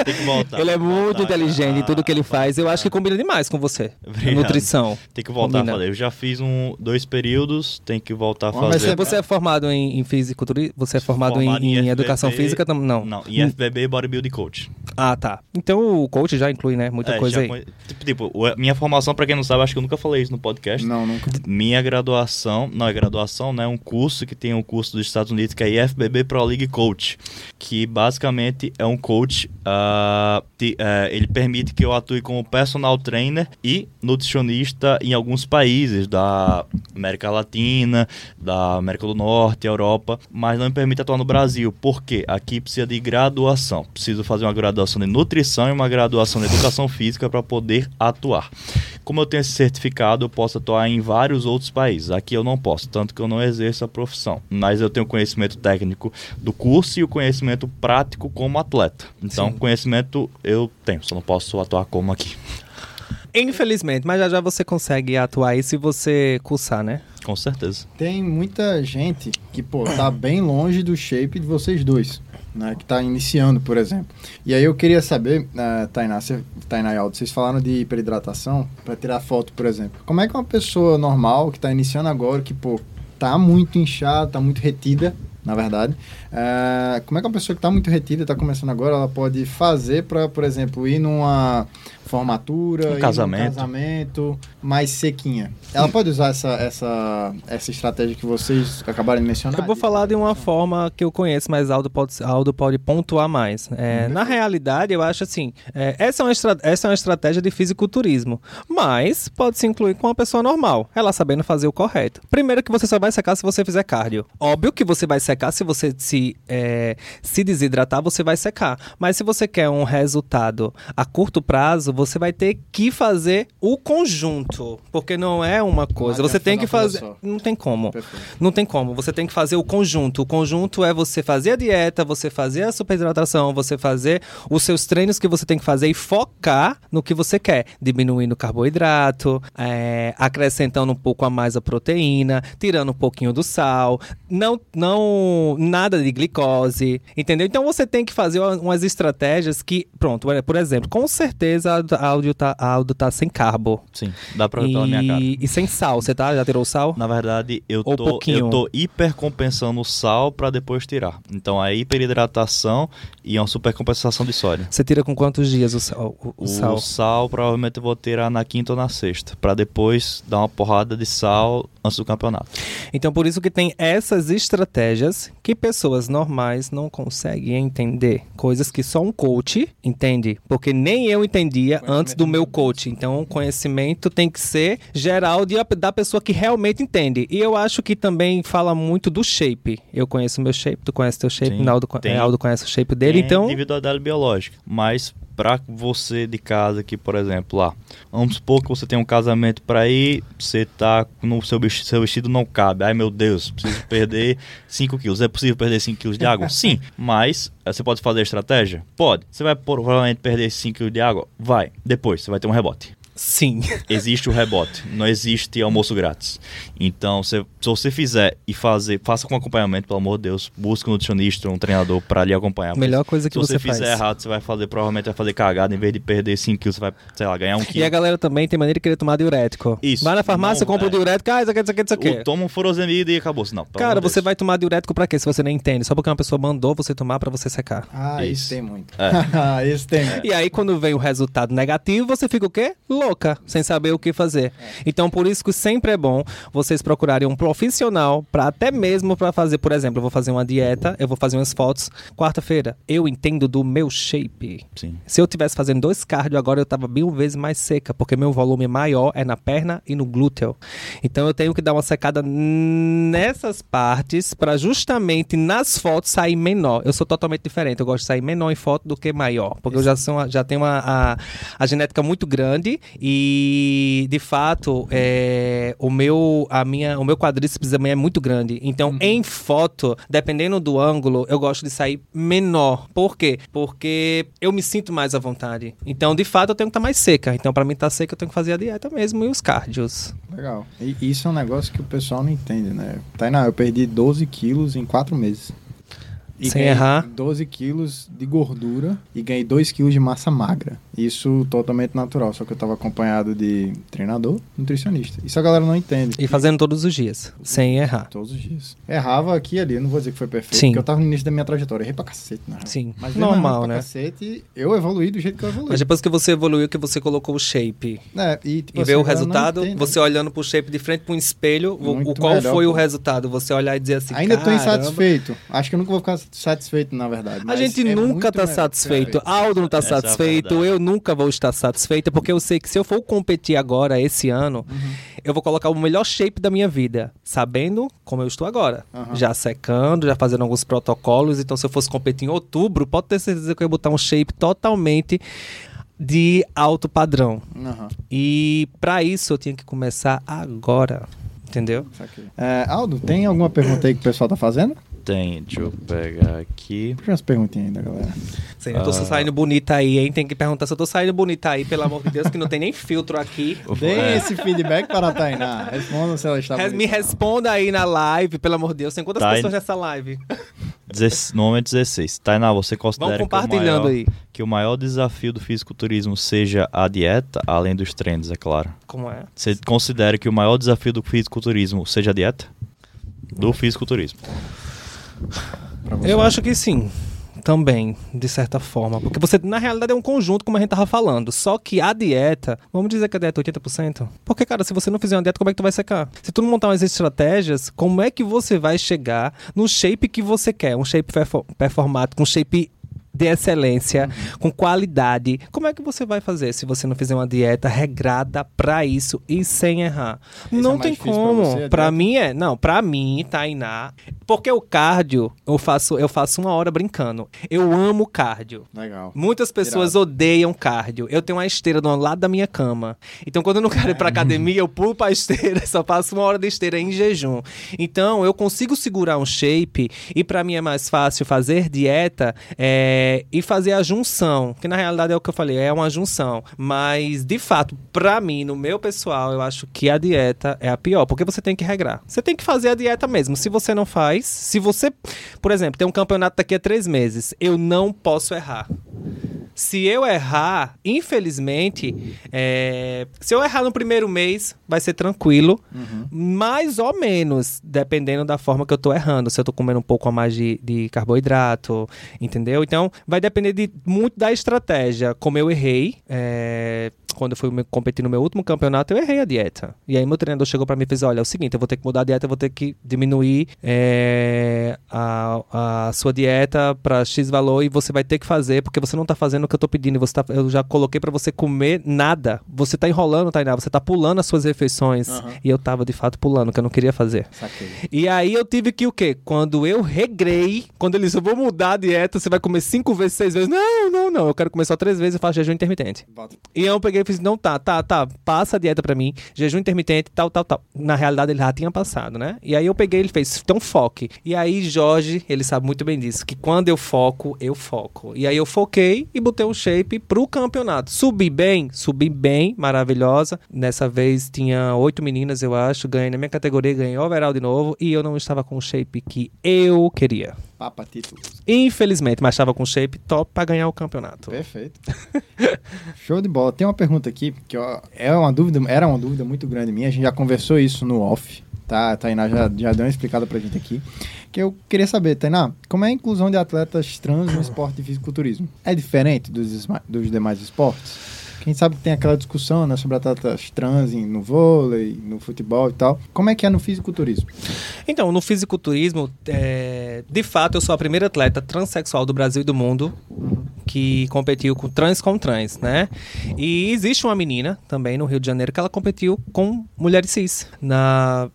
Tem que voltar. ele é muito voltar, inteligente em tudo que ele faz. Eu acho que combina demais com você. Obrigado. Nutrição. Tem que voltar Combina. a fazer. Eu já fiz um, dois períodos, tem que voltar a Mas fazer. Você, você é formado em, em fisiculturismo? Você é formado, em, em FBB, educação física? Não. Não, em FBB Bodybuilding Coach. Ah, tá. Então o coach já inclui, né? Muita É, coisa já aí. Tipo, tipo, o- minha formação, pra quem não sabe, acho que eu nunca falei isso no podcast. Não, nunca. Minha graduação, não é graduação, né? É um curso que tem um curso dos Estados Unidos que é IFBB Pro League Coach, que basicamente é um coach, ah, te- eh, ele permite que eu atue como personal trainer e nutricionista em alguns países da América Latina, da América do Norte, Europa, mas não me permite atuar no Brasil, porque aqui precisa de graduação. Preciso fazer uma graduação de nutrição e uma graduação de educação física para poder atuar. Como eu tenho esse certificado, eu posso atuar em vários outros países. Aqui eu não posso, tanto que eu não exerço a profissão. Mas eu tenho conhecimento técnico do curso e o conhecimento prático como atleta. Então, Sim. conhecimento eu tenho, só não posso atuar como aqui. Infelizmente, mas já já você consegue atuar aí se você cursar, né? Com certeza. Tem muita gente que, pô, tá bem longe do shape de vocês dois, né? Que tá iniciando, por exemplo. E aí eu queria saber, eh, Tainá, cê, Tainá e Aldo, vocês falaram de hiperidratação para tirar foto, por exemplo. Como é que uma pessoa normal que tá iniciando agora, que, pô, tá muito inchada, tá muito retida, na verdade, eh, como é que uma pessoa que tá muito retida, tá começando agora, ela pode fazer para, por exemplo, ir numa formatura, Um ir num casamento. casamento mais sequinha. Ela pode usar essa, essa, essa estratégia que vocês acabaram de mencionar? Eu vou falar de uma forma que eu conheço, mas Aldo pode, Aldo pode pontuar mais. É, na realidade, eu acho assim, é, essa, é uma estra- essa é uma estratégia de fisiculturismo, mas pode se incluir com uma pessoa normal, ela sabendo fazer o correto. Primeiro que você só vai secar se você fizer cardio. Óbvio que você vai secar se você se, é, se desidratar, você vai secar. Mas se você quer um resultado a curto prazo, você vai ter que fazer o conjunto, porque não é uma coisa. Você tem que fazer Não tem como. Perfeito. Não tem como, você tem que fazer o conjunto. O conjunto é você fazer a dieta, você fazer a superidratação, você fazer os seus treinos que você tem que fazer e focar no que você quer. Diminuindo o carboidrato, é, acrescentando um pouco a mais a proteína, tirando um pouquinho do sal, não, não nada de glicose, entendeu? Então você tem que fazer umas estratégias que, pronto, por exemplo, com certeza áudio, áudio, tá, áudio tá sem carbo. Sim, dá pra ver pela minha cara. E, sem sal, você tá? Já tirou o sal? Na verdade, eu Ou tô, pouquinho. eu tô hipercompensando o sal pra depois tirar. Então, a hiperidratação e uma supercompensação de sódio. Você tira com quantos dias o sal? O, o O sal? sal. provavelmente eu vou tirar na quinta ou na sexta, Pra depois dar uma porrada de sal antes do campeonato. Então, por isso que tem essas estratégias que pessoas normais não conseguem entender. Coisas que só um coach entende. Porque nem eu entendia antes do meu coach. Então, o conhecimento tem que ser geral de, da pessoa que realmente entende. E eu acho que também fala muito do shape. Eu conheço o meu shape, tu conhece teu shape, Sim, Naldo. Aldo conhece o shape dele. Tem Então, individualidade biológica, mas pra você de casa aqui, por exemplo, lá, vamos supor que você tem um casamento pra ir, você tá no seu vestido, seu vestido não cabe. Ai meu Deus, preciso perder 5 quilos. É possível perder 5 quilos de água? Sim, mas eh, você pode fazer a estratégia? Pode. Você vai provavelmente perder 5 quilos de água? Vai. Depois, você vai ter um rebote. Sim. Existe o rebote, não existe almoço grátis. Então, se, se você fizer e fazer, faça com acompanhamento, pelo amor de Deus, busque um nutricionista, um treinador pra lhe acompanhar. Melhor coisa que se você, você fizer faz. errado, você vai fazer, provavelmente vai fazer cagada, em vez de perder 5 quilos, você vai, sei lá, ganhar um E quilo. a galera também tem maneira de querer tomar diurético. Isso. Vai na farmácia, Não, compra o é. diurético, ah, isso aqui, isso aqui, isso aqui. O, toma um furosemide e acabou. Não, Cara, você vai tomar diurético pra quê se você não entende? Só porque uma pessoa mandou você tomar pra você secar. Ah, isso, Isso. tem muito. É. isso tem muito. E aí, quando vem o resultado negativo, você fica o quê? Louca, sem saber o que fazer. Então, por isso que sempre é bom vocês procurarem um profissional para até mesmo para fazer, por exemplo, eu vou fazer uma dieta, eu vou fazer umas fotos quarta-feira. Eu entendo do meu shape. Sim. Se eu tivesse fazendo dois cardio agora, eu tava mil vezes mais seca, porque meu volume maior é na perna e no glúteo. Então eu tenho que dar uma secada nessas partes para justamente nas fotos sair menor. Eu sou totalmente diferente. Eu gosto de sair menor em foto do que maior, porque eu já sou já tenho uma, a, a genética muito grande e de fato é, o meu a minha o meu quadríceps também é muito grande. Então em foto, dependendo do ângulo, eu gosto de sair menor. Por quê? Porque eu me sinto mais à vontade. Então, de fato, eu tenho que estar mais seca. Então, para mim estar seca, eu tenho que fazer a dieta mesmo e os cardios. Legal. E isso é um negócio que o pessoal não entende, né? Tainá, eu perdi 12 quilos em 4 meses. E Sem errar. 12 quilos de gordura e ganhei 2 quilos de massa magra. Isso totalmente natural, só que eu tava acompanhado de treinador, nutricionista. Isso a galera não entende. E fazendo todos os dias, sem errar. Todos os dias. Errava aqui e ali, eu não vou dizer que foi perfeito, Sim. porque eu tava no início da minha trajetória, errei pra cacete, real. Sim. Mas Normal, pra né? cacete, eu evoluí do jeito que eu evoluí. Mas depois que você evoluiu, que você colocou o shape É, e tipo e assim, vê o resultado, você olhando pro shape de frente pro espelho, o, Muito o qual melhor, foi o pô. resultado? Você olhar e dizer assim, Ainda tô "Caramba". insatisfeito. Acho que eu nunca vou ficar satisfeito, na verdade. A gente é nunca tá satisfeito. Aldo não tá é satisfeito. verdade. eu nunca vou estar satisfeita, porque eu sei que se eu for competir agora, esse ano, Uhum. eu vou colocar o melhor shape da minha vida, sabendo como eu estou agora. Aham. Já secando, já fazendo alguns protocolos. Então, se eu fosse competir em outubro, pode ter certeza que eu ia botar um shape totalmente de alto padrão. Aham, E pra isso eu tinha que começar agora. Entendeu? É, Aldo, tem alguma pergunta aí que o pessoal tá fazendo? Tem, deixa eu pegar aqui. Puxa umas perguntinhas ainda, galera. Sim, eu tô Ah. saindo bonita aí, hein? Tem que perguntar se eu tô saindo bonita aí, pelo amor de Deus, que não tem nem filtro aqui. Dê É. esse feedback para a Tainá. Responda se ela está Res- Me bonita. responda aí na live, pelo amor de Deus. Tem quantas Tá, pessoas nessa live? Dezesse- No momento 16. Tainá, você considera que o, maior, aí. que o maior desafio do fisiculturismo seja a dieta, além dos treinos, é claro. Como é? Você considera que o maior desafio do fisiculturismo seja a dieta? Do fisiculturismo. Eu acho que sim. Também, de certa forma. Porque você, na realidade, é um conjunto, como a gente tava falando. Só que a dieta, vamos dizer que a dieta é 80%. Porque, cara, se você não fizer uma dieta, como é que tu vai secar? Se tu não montar umas estratégias, como é que você vai chegar no shape que você quer? Um shape perfor- performático, um shape de excelência, com qualidade. Como é que você vai fazer se você não fizer uma dieta regrada pra isso e sem errar? Esse é não mais tem como. você, a Pra dieta? mim é, não, pra mim, Tainá, porque o cardio, eu faço, eu faço uma hora brincando. Eu amo cardio. Legal. Muitas pessoas Irado. odeiam cardio. Eu tenho uma esteira do lado da minha cama. Então, quando eu não quero ir pra academia, eu pulo pra esteira, só faço uma hora de esteira em jejum. Então, eu consigo segurar um shape e pra mim é mais fácil fazer dieta é, e fazer a junção. Que na realidade é o que eu falei, é uma junção. Mas, de fato, pra mim, no meu pessoal, eu acho que a dieta é a pior, porque você tem que regrar. Você tem que fazer a dieta mesmo. Se você não faz, se você, por exemplo, tem um campeonato daqui a três meses, eu não posso errar. Se eu errar, infelizmente, é, se eu errar no primeiro mês, vai ser tranquilo. Mais ou menos, dependendo da forma que eu tô errando. Se eu tô comendo um pouco a mais de, de carboidrato, entendeu? Então, vai depender de, muito da estratégia. Como eu errei, é, quando eu fui competir no meu último campeonato, eu errei a dieta. E aí meu treinador chegou pra mim e fez, olha, é o seguinte, eu vou ter que mudar a dieta, eu vou ter que diminuir é, a, a sua dieta pra X valor e você vai ter que fazer, porque você não tá fazendo que eu tô pedindo. e Você tá, eu já coloquei pra você comer nada. Você tá enrolando, Tainá, você tá pulando as suas refeições. E eu tava, de fato, pulando, que eu não queria fazer. Saquei. E aí eu tive que o quê? Quando eu regrei, quando ele disse, eu vou mudar a dieta, você vai comer cinco vezes, seis vezes. Não, não, não. Eu quero comer só três vezes e faço jejum intermitente. Bota. E eu peguei e fiz, não, tá, tá, tá, passa a dieta pra mim, jejum intermitente, tal, tal, tal. Na realidade, ele já tinha passado, né? E aí eu peguei, ele fez, então foque. E aí, Jorge, ele sabe muito bem disso, que quando eu foco, eu foco. E aí eu foquei e botei um shape pro campeonato. Subi bem, subi bem, maravilhosa. Nessa vez tinha oito meninas, eu acho, ganhei na minha categoria, ganhei overall de novo, e eu não estava com o shape que eu queria. Papa títulos. Infelizmente, mas estava com shape top pra ganhar o campeonato. Perfeito. Show de bola. Tem uma pergunta aqui que ó, é uma dúvida, era uma dúvida muito grande minha. A gente já conversou isso no off. Tá, a Tainá já, já deu uma explicada pra gente aqui. Que eu queria saber, Tainá, como é a inclusão de atletas trans no esporte de fisiculturismo? É diferente dos, dos demais esportes? Quem sabe tem aquela discussão né, sobre atletas trans no vôlei, no futebol e tal. Como é que é no fisiculturismo? Então, no fisiculturismo, é, de fato, eu sou a primeira atleta transexual do Brasil e do mundo que competiu com trans com trans, né? E existe uma menina também no Rio de Janeiro que ela competiu com mulheres cis na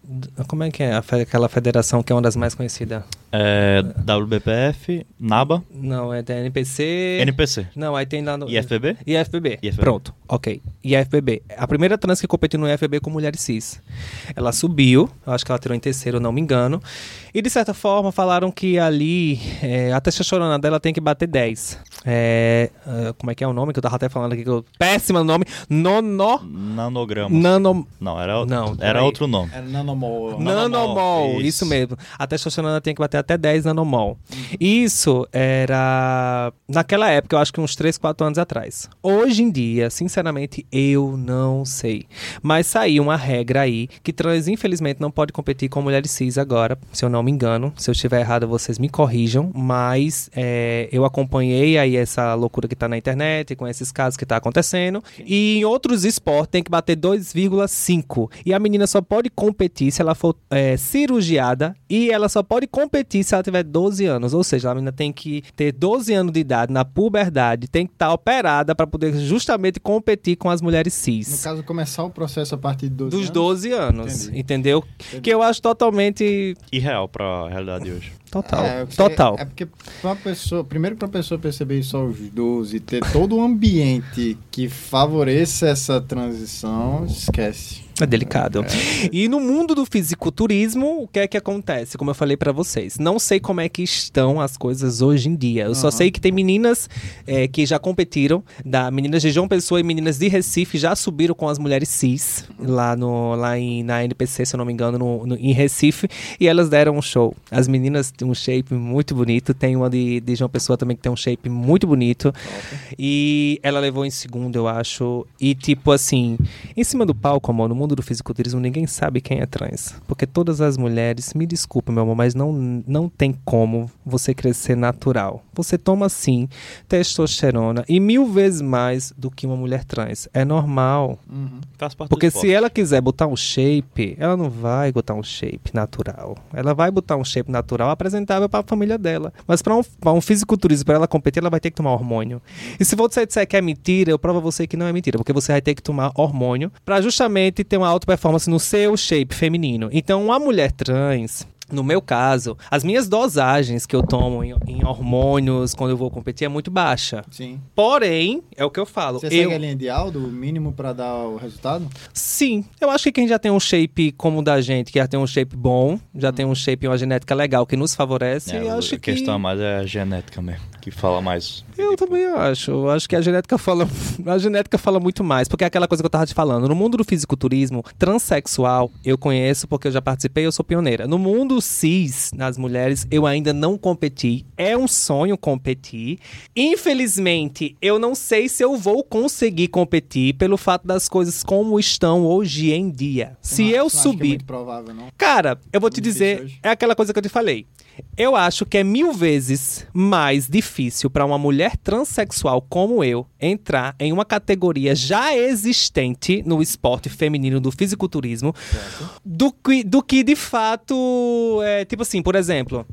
como é que é aquela federação que é uma das mais conhecidas? É, WBPF, NABA, Não, é da NPC. NPC. Não, aí tem lá no IFBB? IFBB. IFBB. Pronto, ok. IFBB. A primeira trans que competiu no IFBB com mulheres cis. Ela subiu, eu acho que ela tirou em terceiro, não me engano. E de certa forma falaram que ali é, a testosterona dela tem que bater 10. É, ah, como é que é o nome que eu tava até falando aqui? Que eu, péssimo nome. Nono. Nanograma. Nano. Não, era, Não, era outro nome. É nanomol. Nanomol, isso. isso. mesmo. A testosterona tem que bater até 10 nanomol. Isso era naquela época, eu acho que uns 3, 4 anos atrás. Hoje em dia, sinceramente, eu não sei. Mas saiu uma regra aí que trans, infelizmente, não pode competir com mulheres cis agora, se eu não me engano. Se eu estiver errado, vocês me corrijam. Mas é, eu acompanhei aí essa loucura que tá na internet, com esses casos que tá acontecendo. E em outros esportes tem que bater 2,5. E a menina só pode competir se ela for é, cirurgiada e ela só pode competir se ela tiver 12 anos. Ou seja, a menina tem que ter 12 anos de idade na puberdade, tem que estar operada para poder justamente competir com as mulheres No cis. caso, começar o processo a partir de 12 Dos anos? 12 12 anos, Entendi. entendeu? Que eu acho totalmente. Irreal pra realidade de hoje. Total. É, porque- total. É porque pra pessoa, primeiro pra pessoa perceber isso aos 12 e ter todo um ambiente que favoreça essa transição, esquece. É delicado. E no mundo do fisiculturismo, o que é que acontece? Como eu falei pra vocês, não sei como é que estão as coisas hoje em dia. Eu só sei que tem meninas é, que já competiram, da meninas de João Pessoa e meninas de Recife já subiram com as mulheres cis lá no lá em, na NPC, se eu não me engano, no, no- em Recife, e elas deram um show. As meninas um shape muito bonito, tem uma de, de João Pessoa também que tem um shape muito bonito. E ela levou em segundo, eu acho. E tipo assim, em cima do palco, amor, no mundo do fisiculturismo, ninguém sabe quem é trans. Porque todas as mulheres, me desculpe, meu amor, mas não, não tem como você crescer natural. Você toma sim testosterona e mil vezes mais do que uma mulher trans. É normal. Uhum. Faz parte Porque se ela quiser botar um shape, ela não vai botar um shape natural. Ela vai botar um shape natural apresentável para a família dela. Mas para um, pra um fisiculturismo, para ela competir, ela vai ter que tomar hormônio. E se você disser que é mentira, eu provo a você que não é mentira, porque você vai ter que tomar hormônio para justamente ter uma alta performance no seu shape feminino. Então, uma mulher trans, no meu caso, as minhas dosagens que eu tomo em, em hormônios quando eu vou competir é muito baixa. Sim. Porém, é o que eu falo. Você eu... segue a linha de Aldo, o mínimo pra dar o resultado? Sim, eu acho que quem já tem um shape como o da gente, que já tem um shape bom, já tem um shape e uma genética legal que nos favorece, É, eu a acho que... questão mais é a genética mesmo, que fala mais. Eu também acho. Eu acho que a genética fala. A genética fala muito mais. Porque é aquela coisa que eu tava te falando. No mundo do fisiculturismo, transexual, eu conheço porque eu já participei, eu sou pioneira. No mundo cis nas mulheres, eu ainda não competi. É um sonho competir. Infelizmente, eu não sei se eu vou conseguir competir pelo fato das coisas como estão hoje em dia. Se Não, eu não acho que é subir. muito provável, não. Cara, eu vou te dizer, é aquela coisa que eu te falei. Eu acho que é mil vezes mais difícil para uma mulher transexual como eu entrar em uma categoria já existente no esporte feminino do fisiculturismo do que, do que de fato é tipo assim, por exemplo.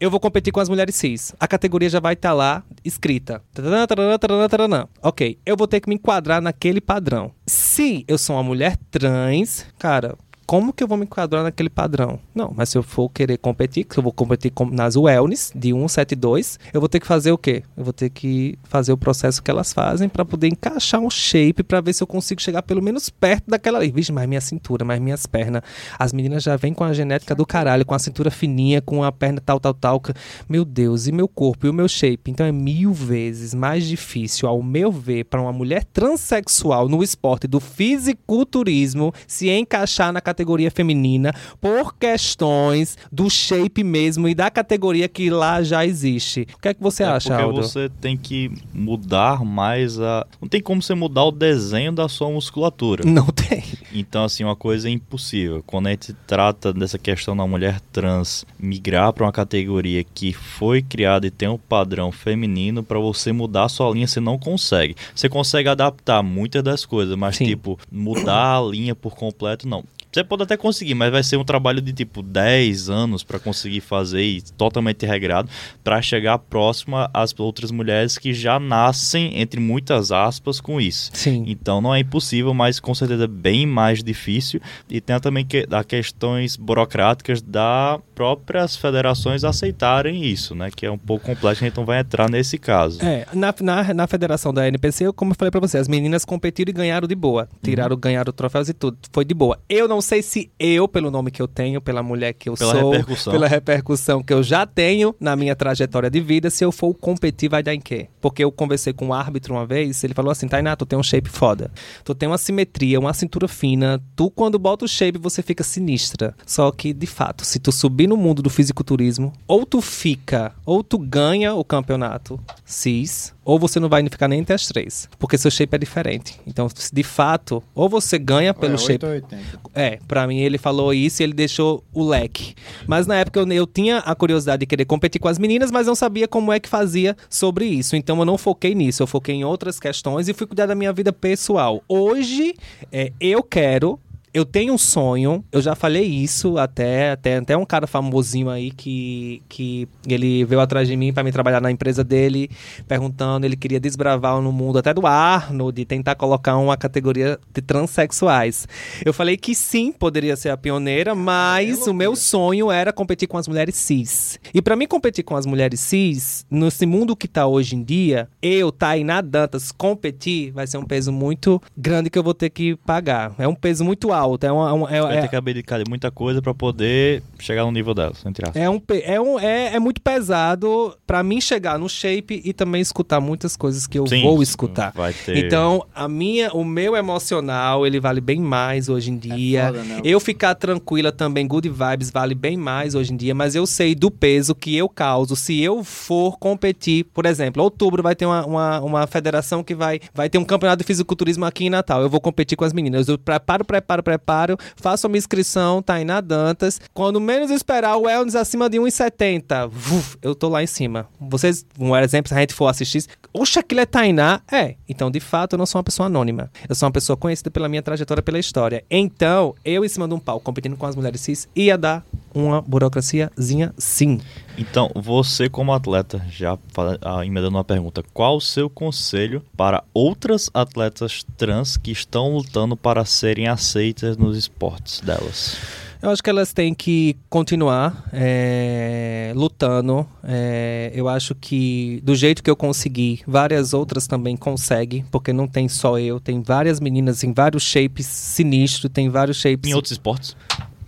Eu vou competir com as mulheres cis. A categoria já vai estar lá escrita. Taranã, taranã, taranã, taranã. Ok, eu vou ter que me enquadrar naquele padrão. Se eu sou uma mulher trans, cara, como que eu vou me enquadrar naquele padrão? Não, mas se eu for querer competir, se eu vou competir com- nas wellness de 172, eu vou ter que fazer o quê? Eu vou ter que fazer o processo que elas fazem para poder encaixar um shape para ver se eu consigo chegar pelo menos perto daquela ali. Vixe, mas minha cintura, mas minhas pernas. As meninas já vêm com a genética do caralho, com a cintura fininha, com a perna tal, tal, tal. Meu Deus, e meu corpo e o meu shape? Então é mil vezes mais difícil, ao meu ver, para uma mulher transexual no esporte do fisiculturismo se encaixar na categoria feminina por questões do shape mesmo e da categoria que lá já existe. O que é que você É acha, porque Aldo? você tem que mudar mais a. Não tem como você mudar o desenho da sua musculatura. Não tem. Então, assim, uma coisa é impossível. Quando a gente trata dessa questão da mulher trans migrar para uma categoria que foi criada e tem um padrão feminino, para você mudar a sua linha, você não consegue. Você consegue adaptar muitas das coisas, mas, Sim. tipo, mudar a linha por completo, não. Você pode até conseguir, mas vai ser um trabalho de tipo 10 anos para conseguir fazer e totalmente regrado para chegar próxima às outras mulheres que já nascem, entre muitas aspas, com isso. Sim. Então não é impossível, mas com certeza é bem mais difícil. E tem também que, a questões burocráticas das próprias federações aceitarem isso, né? Que é um pouco complexo, a gente não vai entrar nesse caso. É, na, na, na federação da NPC, como eu falei pra você, as meninas competiram e ganharam de boa. Tiraram, ganharam troféus e tudo. Foi de boa. Eu não sei se eu, pelo nome que eu tenho, pela mulher que eu Pela sou, repercussão. pela repercussão que eu já tenho na minha trajetória de vida, se eu for competir, vai dar em quê? Porque eu conversei com um árbitro uma vez, ele falou assim, Tainá, tu tem um shape foda. Tu tem uma simetria, uma cintura fina. Tu, quando bota o shape, você fica sinistra. Só que, de fato, se tu subir no mundo do fisiculturismo, ou tu fica, ou tu ganha o campeonato cis, ou você não vai ficar nem entre as três. Porque seu shape é diferente. Então, de fato, ou você ganha pelo é, shape. 8 ou 80. É, pra mim ele falou isso e ele deixou o leque. Mas na época eu, eu tinha a curiosidade de querer competir com as meninas, mas não sabia como é que fazia sobre isso. Então eu não foquei nisso, eu foquei em outras questões e fui cuidar da minha vida pessoal. Hoje, é, eu quero. Eu tenho um sonho, eu já falei isso até, até, até um cara famosinho aí que, que ele veio atrás de mim pra me trabalhar na empresa dele, perguntando, ele queria desbravar no mundo até do Arnold, tentar colocar uma categoria de transexuais. Eu falei que sim, poderia ser a pioneira, mas o meu sonho era competir com as mulheres cis. E pra mim competir com as mulheres cis, nesse mundo que tá hoje em dia, eu, Tainá Dantas, competir vai ser um peso muito grande que eu vou ter que pagar. É um peso muito alto, é uma, uma- é- Vai é- ter que abdicar de muita coisa para poder chegar no nível delas, entre aspas. é, um, é, um, é, é muito pesado pra mim chegar no shape e também escutar muitas coisas que eu Sim, vou escutar. Vai ter... Então, a minha, o meu emocional, ele vale bem mais hoje em dia. foda, né? Eu ficar tranquila também, good vibes, vale bem mais hoje em dia, mas eu sei do peso que eu causo se eu for competir. Por exemplo, outubro vai ter uma, uma, uma federação que vai, vai ter um campeonato de fisiculturismo aqui em Natal. Eu vou competir com as meninas. Eu preparo, preparo, preparo, faço a minha inscrição, tá aí na Dantas. Quando menos esperar, o wellness acima de 1,70. Vuf, eu tô lá em cima. Vocês, um exemplo, se a gente for assistir, oxa, aquilo é Tainá? É. Então, de fato, eu não sou uma pessoa anônima. Eu sou uma pessoa conhecida pela minha trajetória, pela história. Então, eu em cima de um pau, competindo com as mulheres cis, ia dar uma burocraciazinha sim. Então, você como atleta, já ah, emendando uma pergunta, qual o seu conselho para outras atletas trans que estão lutando para serem aceitas nos esportes delas? Eu acho que elas têm que continuar é, lutando. É, eu acho que do jeito que eu consegui, várias outras também conseguem, porque não tem só eu, tem várias meninas em vários shapes sinistros, tem vários shapes. Em outros esportes?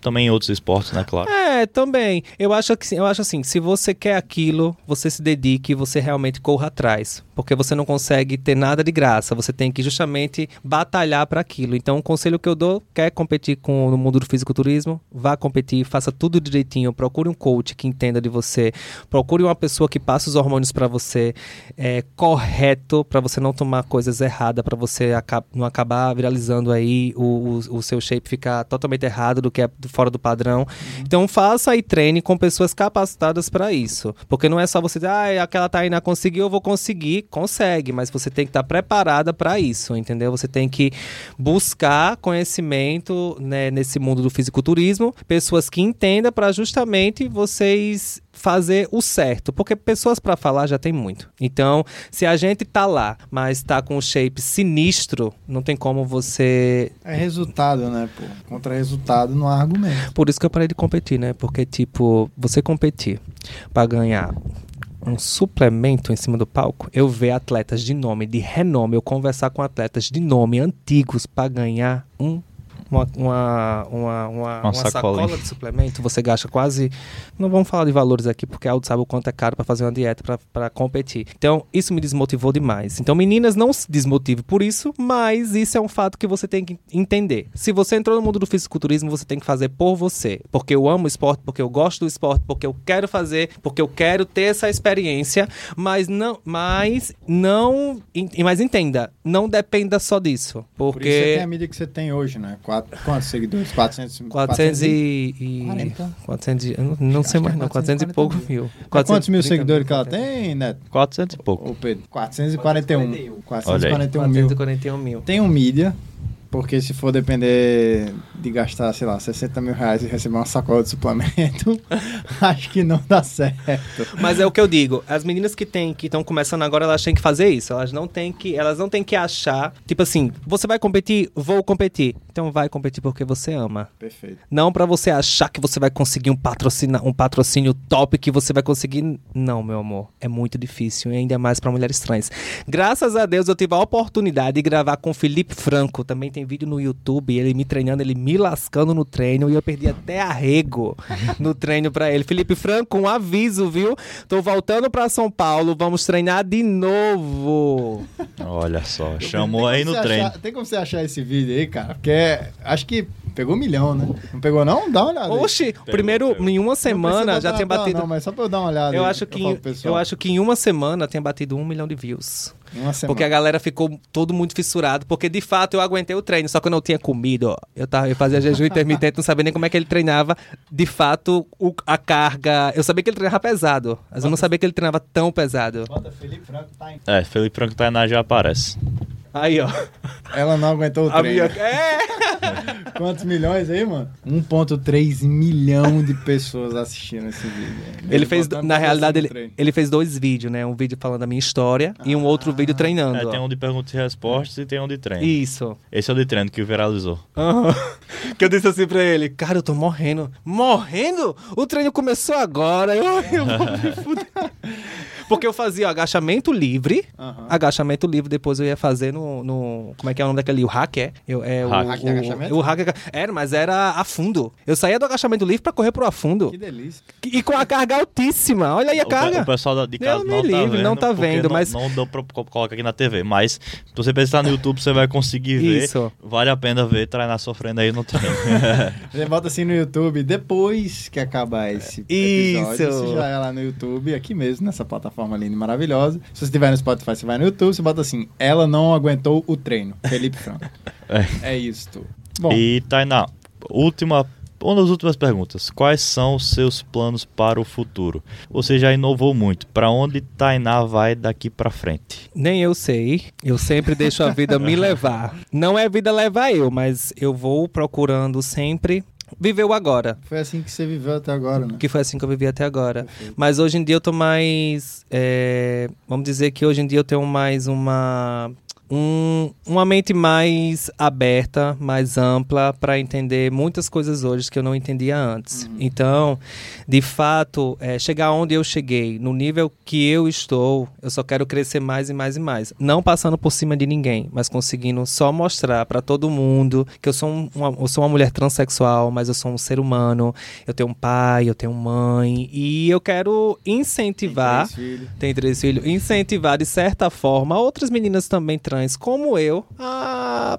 Também em outros esportes, né, claro. É, também. Eu acho que eu acho assim, se você quer aquilo, você se dedique e você realmente corra atrás, porque você não consegue ter nada de graça, você tem que justamente batalhar para aquilo. Então, o conselho que eu dou, quer competir com no mundo do fisiculturismo, vá competir, faça tudo direitinho, procure um coach que entenda de você, procure uma pessoa que passe os hormônios para você é, correto, para você não tomar coisas erradas, para você aca- não acabar viralizando aí o, o, o seu shape ficar totalmente errado do que é fora do padrão. Então faça e treine com pessoas capacitadas para isso. Porque não é só você dizer, ah, aquela Tainá conseguiu, eu vou conseguir. Consegue, mas você tem que estar preparada para isso, entendeu? Você tem que buscar conhecimento né, nesse mundo do fisiculturismo, pessoas que entendam para justamente vocês fazer o certo, porque pessoas para falar já tem muito. Então, se a gente tá lá, mas tá com o shape sinistro, não tem como você É resultado, né, pô? Contra resultado não há argumento. por isso que eu parei de competir, né? Porque, tipo, você competir pra ganhar um suplemento em cima do palco, eu ver atletas de nome, de renome, eu conversar com atletas de nome antigos pra ganhar um. Uma, uma, uma, uma, uma sacola. sacola de suplemento, você gasta quase. Não vamos falar de valores aqui, porque Aldo sabe o quanto é caro para fazer uma dieta para competir. Então, isso me desmotivou demais. Então, meninas, não se desmotive por isso, mas isso é um fato que você tem que entender. Se você entrou no mundo do fisiculturismo, você tem que fazer por você. Porque eu amo o esporte, porque eu gosto do esporte, porque eu quero fazer, porque eu quero ter essa experiência, mas não, mas não, mas entenda, não dependa só disso, Por isso você tem porque a mídia que você tem hoje, né? Quatro, quantos seguidores? 400, 400 e, e 40? 400 e, eu não, não sei é mais não, 400 e pouco 440 mil. É quantos mil 430 seguidores que ela 430. tem, Neto? 400 e pouco. Ô, Pedro? 441. 441 mil. 441 mil. Tem um mídia, porque se for depender de gastar, sei lá, 60 mil reais e receber uma sacola de suplemento, acho que não dá certo. Mas é o que eu digo, as meninas que têm que estão começando agora, elas têm que fazer isso. Elas não têm que, elas não têm que achar, tipo assim, você vai competir, vou competir. Então vai competir porque você ama. Perfeito. Não pra você achar que você vai conseguir um patrocínio, um patrocínio top que você vai conseguir. Não, meu amor, é muito difícil e ainda mais pra mulheres trans. Graças a Deus eu tive a oportunidade de gravar com o Felipe Franco. Também tem vídeo no YouTube, ele me treinando, ele me lascando no treino e eu perdi até arrego no treino pra ele. Felipe Franco, um aviso, viu? Tô voltando pra São Paulo, vamos treinar de novo. Olha só, chamou Tem aí no treino. achar- tem como você achar esse vídeo aí, cara? Porque é- acho que pegou um milhão, né? Não pegou não? Dá uma olhada. Oxi, primeiro, pegou. em uma semana já tem batido. Não, mas só pra eu dar uma olhada. Eu aí, acho, que, pessoal. eu acho que em uma semana tem batido um milhão de views. Porque a galera ficou todo muito fissurado. Porque de fato eu aguentei o treino, só que eu não tinha comido. ó. Eu, tava, eu fazia jejum intermitente, não sabia nem como é que ele treinava. De fato, o- a carga. Eu sabia que ele treinava pesado, mas eu não sabia que ele treinava tão pesado. Bota Felipe Franco, tá em... É, Felipe Franco Tainá já aparece. Aí, ó. Ela não aguentou o A treino. minha... É! Quantos milhões aí, mano? 1.3 milhão de pessoas assistindo esse vídeo. Ele fez, Botando na realidade, ele, ele fez dois vídeos, né? Um vídeo falando da minha história e um outro vídeo treinando. É, tem um de perguntas e respostas e tem um de treino. Isso. Esse é o de treino que viralizou. Aham. Que eu disse assim pra ele, cara, eu tô morrendo. Morrendo? O treino começou agora. Eu, eu vou me fuder. Porque eu fazia agachamento livre. Aham. Agachamento livre, depois eu ia fazer no. no- como é que é o nome daquele? O hack, é? Eu, é Hack. O, Hack o, agachamento? o hack. Era, mas era a fundo. Eu saía do agachamento livre pra correr pro afundo. Que delícia. E com a carga altíssima. Olha aí a O, carga. o pessoal da- de casa não tá livre, vendo. não tá vendo, não, mas- Não deu pra co- colocar aqui na TV. Mas se você pensar no YouTube, você vai conseguir ver. Isso. Vale a pena ver treinar sofrendo aí no treino. Você bota assim no YouTube, depois que acabar esse Isso. episódio, você já é lá no YouTube, aqui mesmo, nessa plataforma linda e maravilhosa. Se você estiver no Spotify, você vai no YouTube, você bota assim, ela não aguentou o treino, Felipe Franco. É. É isso. Bom, E Tainá, última. Uma das últimas perguntas. Quais são os seus planos para o futuro? Você já inovou muito. Para onde Tainá vai daqui para frente? Nem eu sei. Eu sempre deixo a vida me levar. Não é a vida levar eu, mas eu vou procurando sempre viver o agora. foi assim que você viveu até agora, né? Que foi assim que eu vivi até agora. Mas hoje em dia eu tô mais. é, vamos dizer que hoje em dia eu tenho mais uma um, uma mente mais aberta, mais ampla para entender muitas coisas hoje que eu não entendia antes. Uhum. Então, de fato, é, chegar onde eu cheguei, no nível que eu estou, eu só quero crescer mais e mais e mais. Não passando por cima de ninguém, mas conseguindo só mostrar para todo mundo que eu sou, um- uma, eu sou uma mulher transexual, mas eu sou um ser humano, eu tenho um pai, eu tenho mãe, e eu quero incentivar. Três filhos. Tem três filhos. Incentivar, de certa forma, outras meninas também trans, como eu, a,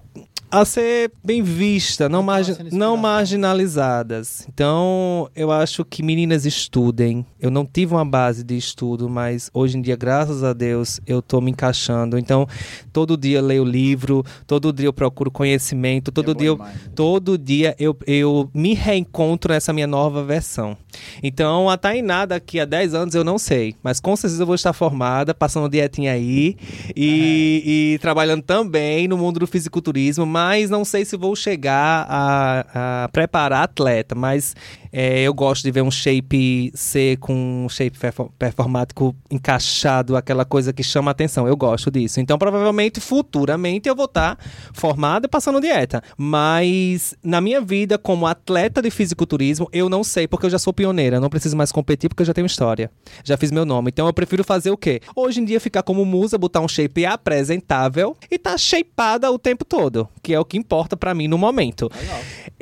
a ser bem vista, não, Continuar margi sendo não marginalizadas. Então, eu acho que meninas estudem. Eu não tive uma base de estudo, mas hoje em dia, graças a Deus, eu tô me encaixando. Então, todo dia eu leio livro, todo dia eu procuro conhecimento, todo É dia eu, demais. todo dia eu, eu me reencontro nessa minha nova versão. Então, a Tainá daqui a 10 anos eu não sei, mas com certeza eu vou estar formada, passando dietinha aí e, e trabalhando também no mundo do fisiculturismo, mas não sei se vou chegar a, a preparar atleta, mas é, eu gosto de ver um shape ser com um shape perfor- performático encaixado, aquela coisa que chama atenção. Eu gosto disso. Então, provavelmente, futuramente, eu vou estar formada e passando dieta. Mas, na minha vida, como atleta de fisiculturismo, eu não sei, porque eu já sou pioneira. Não preciso mais competir, porque eu já tenho história. Já fiz meu nome. Então, eu prefiro fazer o quê? Hoje em dia, ficar como musa, botar um shape apresentável e tá shapeada o tempo todo, que é o que importa pra mim no momento.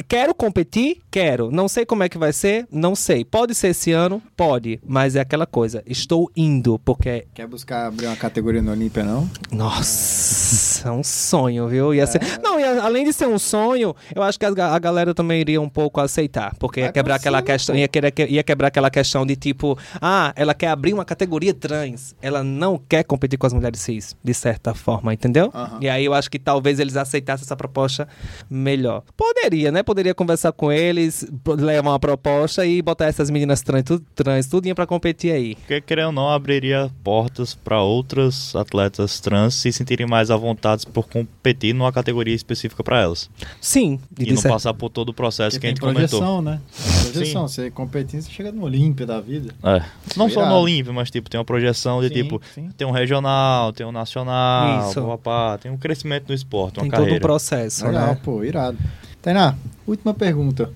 Quero competir? Quero. Não sei como é que vai ser? Não sei. Pode ser esse ano? Pode. Mas é aquela coisa. Estou indo, porque. Quer buscar abrir uma categoria no Olímpia, não? Nossa, é um sonho, viu? Ia ser... Não, e a- além de ser um sonho, eu acho que a, galera também iria um pouco aceitar. Porque ia quebrar aquela questão. Ia, querer, que- ia quebrar aquela questão de tipo, ah, ela quer abrir uma categoria trans. Ela não quer competir com as mulheres cis, de certa forma, entendeu? E aí eu acho que talvez eles aceitassem essa proposta melhor. Poderia, né? Poderia conversar com eles, levar uma proposta e botar essas meninas trans, tu, trans tudinho pra competir aí. Porque, querendo ou não, abriria portas para outras atletas trans se sentirem mais à vontade por competir numa categoria específica para elas. Sim, E, não cer- passar por todo o processo Porque que a gente tem comentou. projeção, né? Projeção. Você competindo, você chega no Olímpia da vida. É. Não só Irado. no Olímpio, mas tipo, tem uma projeção de Sim, tipo, sim. tem um regional, tem um nacional, Isso. papá, tem um crescimento no esporte, uma tem todo um carreira. processo, Legal, né? pô, irado. Tainá, última pergunta.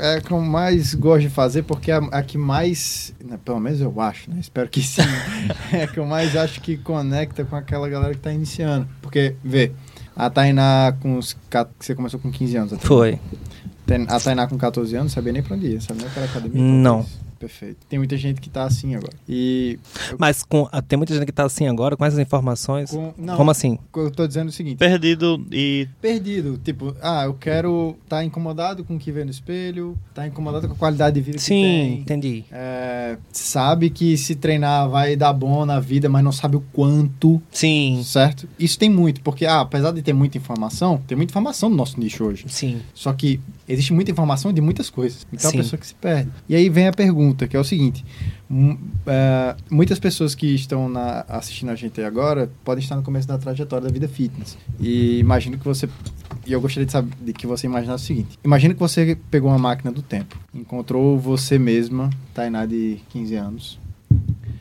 É a que eu mais gosto de fazer porque é a, que mais, né, pelo menos eu acho, né? Espero que sim. é a que eu mais acho que conecta com aquela galera que tá iniciando. Porque, vê, a Tainá com os. Você começou com 15 anos. a Tainá. Foi. A Tainá com 14 anos, sabia nem pra onde ia, sabia nem pra academia. Não. talvez. Perfeito. Tem muita gente que tá assim agora. E. eu- Mas com, ah, tem muita gente que tá assim agora, com essas informações. com- não, Como assim? Eu tô dizendo o seguinte. Perdido e perdido. Tipo, ah, eu quero estar incomodado com o que vê no espelho, tá incomodado com a qualidade de vida Sim, que tem. entendi. É, sabe que se treinar vai dar bom na vida, mas não sabe o quanto, Sim, certo? Isso tem muito, porque ah, apesar de ter muita informação, tem muita informação no nosso nicho hoje. sim. Só que existe muita informação de muitas coisas. Então Sim. a pessoa que se perde. E aí vem a pergunta, que é o seguinte: mu- é, muitas pessoas que estão na- assistindo a gente aí agora podem estar no começo da trajetória da vida fitness. E imagino que você. E eu gostaria de saber de que você imaginasse o seguinte: imagina que você pegou uma máquina do tempo, encontrou você mesma, Tainá de 15 anos.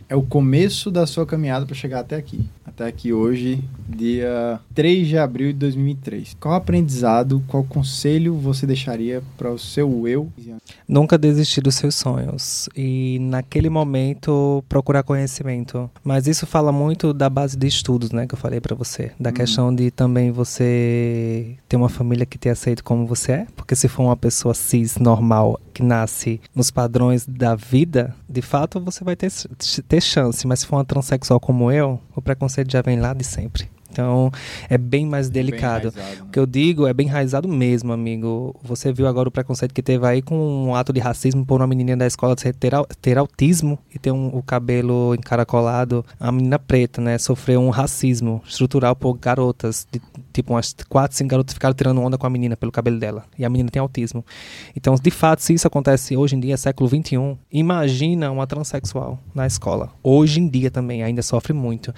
É o começo da sua caminhada para chegar até aqui. Até aqui hoje, dia 3 de abril de 2003. Qual aprendizado, qual conselho você deixaria para o seu eu? Nunca desistir dos seus sonhos. E naquele momento procurar conhecimento. Mas isso fala muito da base de estudos, né? Que eu falei pra você. Da questão de também você ter uma família que te aceite como você é. Porque se for uma pessoa cis, normal, que nasce nos padrões da vida, de fato você vai ter, ter chance. Mas se for uma transexual como eu, o preconceito já vem lá de sempre. Então é bem mais delicado. O que eu digo é bem enraizado mesmo, amigo. Você viu agora o preconceito que teve aí com um ato de racismo por uma menininha da escola ter, ter autismo e ter um- o cabelo encaracolado. A menina preta, né? Sofreu um racismo estrutural por garotas. De, tipo, umas quatro, cinco garotas ficaram tirando onda com a menina pelo cabelo dela. E a menina tem autismo. Então, de fato, se isso acontece hoje em dia, século XXI, imagina uma transexual na escola. Hoje em dia também ainda sofre muito.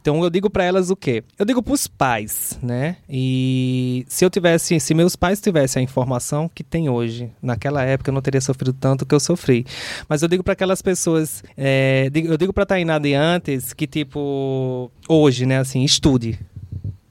Então eu digo pra elas o quê? Eu digo pros pais, né? E se eu tivesse, se meus pais tivessem a informação que tem hoje, naquela época eu não teria sofrido tanto que eu sofri. Mas eu digo pra aquelas pessoas, é, eu digo pra Tainá de antes que tipo hoje, né? Assim, estude.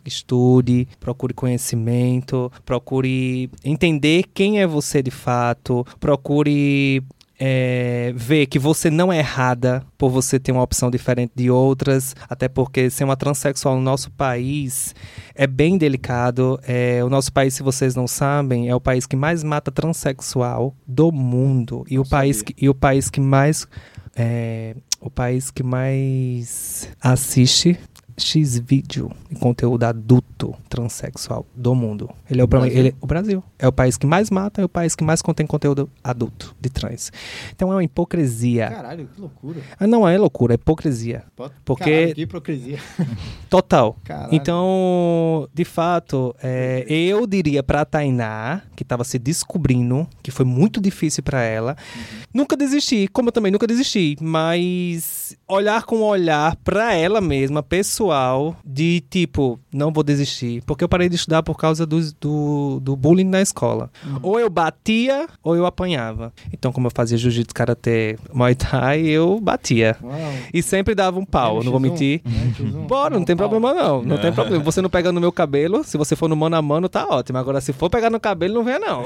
estude, procure conhecimento, procure entender quem é você de fato, procure é, ver que você não é errada por você ter uma opção diferente de outras, até porque ser uma transexual no nosso país é bem delicado. É, o nosso país, se vocês não sabem, é o país que mais mata transexual do mundo e o país que, e o país que mais é, o país que mais assiste X vídeo e conteúdo adulto transexual do mundo. Ele é o, Brasil. Ele, o Brasil. É o país que mais mata, é o país que mais contém conteúdo adulto de trans. Então é uma hipocrisia. Caralho, que loucura. Ah, não é loucura, é hipocrisia. Porque Caralho, que hipocrisia. total. Caralho. Então, de fato, é, eu diria pra Tainá, que tava se descobrindo, que foi muito difícil pra ela, nunca desistir, como eu também nunca desisti, mas olhar com olhar pra ela mesma, pessoal, de tipo, não vou desistir. Porque eu parei de estudar por causa do, do, do bullying na escola. Ou eu batia, ou eu apanhava. Então, como eu fazia jiu-jitsu, karatê, muay thai, eu batia. Uau. E sempre dava um pau, não vou mentir. Bora, não tem problema não. Não tem problema. Você não pega no meu cabelo, se você for no mano a mano, tá ótimo. Agora, se for pegar no cabelo, não venha não.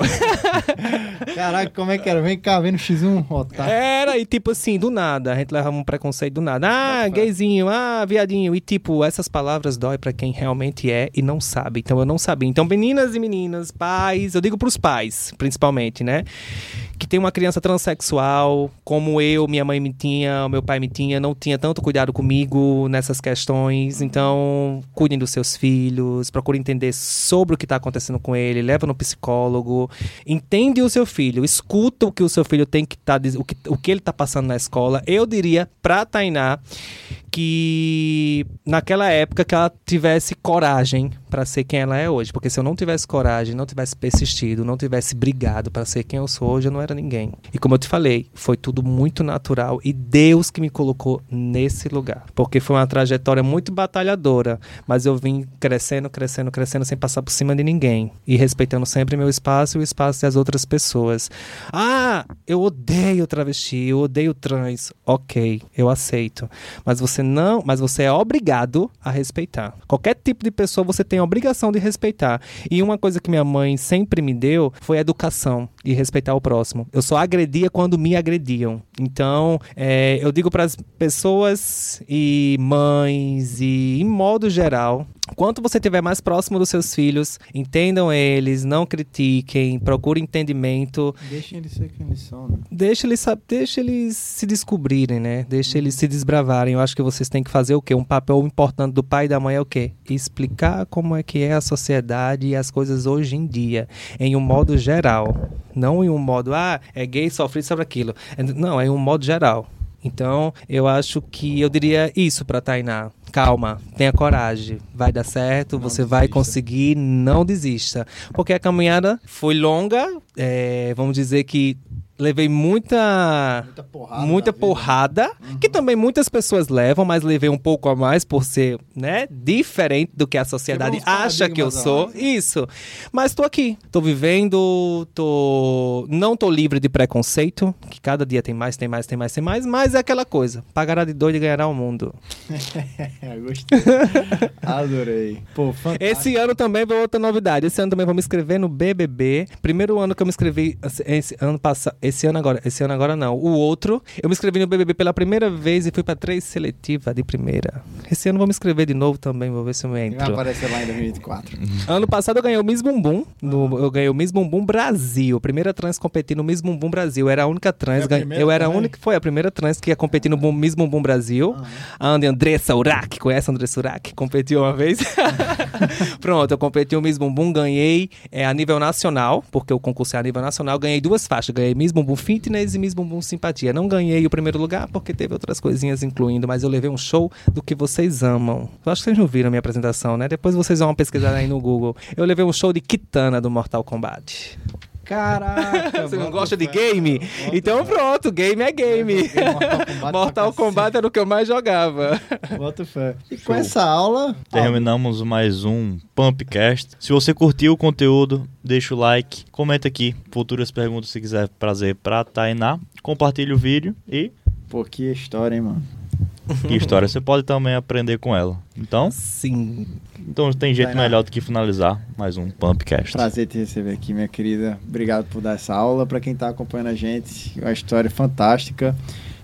Caraca, como é que era? Vem cá, vem no X1, otário. Era, e tipo assim, do nada, a gente levava um preconceito do nada. Ah, gayzinho, ah, viadinho. E tipo, essas palavras dói pra quem realmente é e não sabe. Então eu não sabia. Então, meninas e meninas, pais, eu digo pros pais, principalmente, né? Que tem uma criança transexual, como eu, minha mãe me tinha, meu pai me tinha, não tinha tanto cuidado comigo nessas questões. Então, cuidem dos seus filhos, procure entender sobre o que está acontecendo com ele, leva no psicólogo, entende o seu filho, escuta o que o seu filho tem que estar, o, que, o que ele está passando na escola. Eu diria pra Tainá que naquela época que ela tivesse coragem para ser quem ela é hoje, porque se eu não tivesse coragem, não tivesse persistido, não tivesse brigado para ser quem eu sou hoje, eu não era ninguém. E como eu te falei, foi tudo muito natural e Deus que me colocou nesse lugar, porque foi uma trajetória muito batalhadora, mas eu vim crescendo, crescendo, crescendo sem passar por cima de ninguém e respeitando sempre meu espaço e o espaço das outras pessoas. Ah, eu odeio travesti, eu odeio trans. OK, eu aceito. Mas você não, mas você é obrigado a respeitar. Qualquer tipo de pessoa você tem a obrigação de respeitar. E uma coisa que minha mãe sempre me deu foi educação e respeitar o próximo. Eu só agredia quando me agrediam. Então, é, eu digo para as pessoas e mães e em modo geral, Quanto você estiver mais próximo dos seus filhos, entendam eles, não critiquem, procure entendimento. Deixem eles ser quem eles são, né? Deixa eles, deixa eles se descobrirem, né? Deixa eles se desbravarem. Eu acho que vocês têm que fazer o quê? Um papel importante do pai e da mãe é o quê? Explicar como é que é a sociedade e as coisas hoje em dia, em um modo geral. Não em um modo, ah, é gay, sofre sobre aquilo. Não, é em um modo geral. Então, eu acho que eu diria isso pra Tainá. Calma, tenha coragem. Vai dar certo, você vai desista. conseguir, não desista. Porque a caminhada foi longa, é, vamos dizer que levei muita Muita porrada. muita vida. porrada, que também muitas pessoas levam, mas levei um pouco a mais por ser, né, diferente do que a sociedade Quebrou uns acha que eu sou. Isso. Mas tô aqui, tô vivendo, tô não tô livre de preconceito, que cada dia tem mais, tem mais, tem mais, tem mais, mas é aquela coisa, pagará de doido e ganhará o mundo. É, gostei. Adorei. Pô, fantástico. Esse ano também vai outra novidade. Esse ano também vou me inscrever no BBB. Primeiro ano que eu me inscrevi, esse ano passado, esse ano agora, esse ano agora não. O outro, eu me inscrevi no BBB pela primeira vez e fui pra três seletiva de primeira. Esse ano eu vou me inscrever de novo também, vou ver se eu Vai entro. aparecer lá em 2024. Ano passado eu ganhei o Miss Bumbum, no, eu ganhei o Miss Bumbum Brasil. Primeira trans competir no Miss Bumbum Brasil. Eu era a única trans, Foi a eu era a única, foi a primeira trans que ia competir no Bum- Miss Bumbum Brasil. A Andy Andressa Urach, conhece a Andressa Urach? Competiu uma vez. Pronto, eu competi o Miss Bumbum, ganhei é, a nível nacional, porque o concurso é a nível nacional, ganhei duas faixas, ganhei Miss Bumbum Fitness e Miss Bumbum Simpatia. Não ganhei o primeiro lugar porque teve outras coisinhas incluindo, mas eu levei um show do que vocês amam. Eu acho que vocês não viram a minha apresentação, né? Depois vocês vão pesquisar aí no Google. Eu levei um show de Kitana do Mortal Kombat. Caraca. Você não gosta de game? Bota Então pronto, game é game. Joguei Mortal Kombat Mortal cacete. Kombat era o que eu mais jogava. Bota fé. E com essa aula. Terminamos mais um Pumpcast. Se você curtiu o conteúdo, deixa o like, comenta aqui futuras perguntas se quiser trazer pra Tainá, compartilha o vídeo e Pô, que história, hein, mano. Que história você pode também aprender com ela. Então, Sim. então tem jeito melhor do que finalizar mais um Pumpcast. Prazer te receber aqui, minha querida. Obrigado por dar essa aula. Para quem está acompanhando a gente, uma história fantástica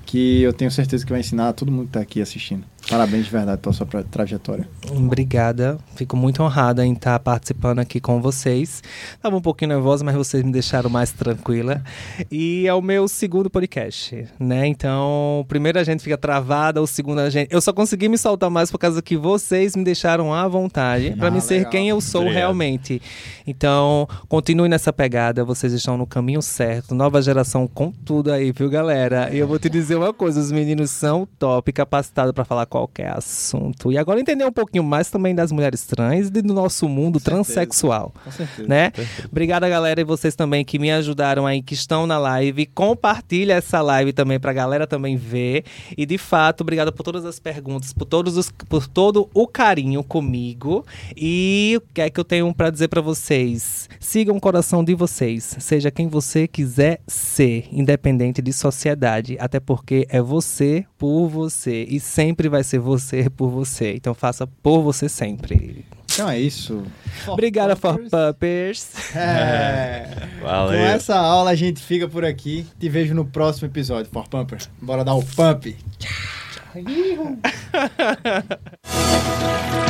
que eu tenho certeza que vai ensinar a todo mundo que está aqui assistindo. Parabéns de verdade pela sua trajetória. Obrigada. Fico muito honrada em estar participando aqui com vocês. Tava um pouquinho nervosa, mas vocês me deixaram mais tranquila. E é o meu segundo podcast, né? Então, primeiro a gente fica travada, o segundo a gente. Eu só consegui me soltar mais por causa que vocês me deixaram à vontade para Ah, me ser legal. quem eu sou Obrigado. realmente. Então, continue nessa pegada, vocês estão no caminho certo. Nova geração com tudo aí, viu, galera? E eu vou te dizer uma coisa, os meninos são top, capacitados para falar qualquer assunto. E agora entender um pouquinho mais também das mulheres trans e do nosso mundo certeza. transexual, Com certeza. né? Obrigada, galera, e vocês também que me ajudaram aí, que estão na live. Compartilha essa live também pra galera também ver. E de fato, obrigada por todas as perguntas, por todos os, por todo o carinho comigo. E o que é que eu tenho pra dizer pra vocês? Sigam o coração de vocês, seja quem você quiser ser, independente de sociedade, até porque é você por você e sempre vai ser você por você. Então faça por você sempre. Então é isso. Obrigada, For Pumpers. Puppers. É. Valeu. Com essa aula a gente fica por aqui. Te vejo no próximo episódio, For Pumper. Bora dar o pump. Tchau.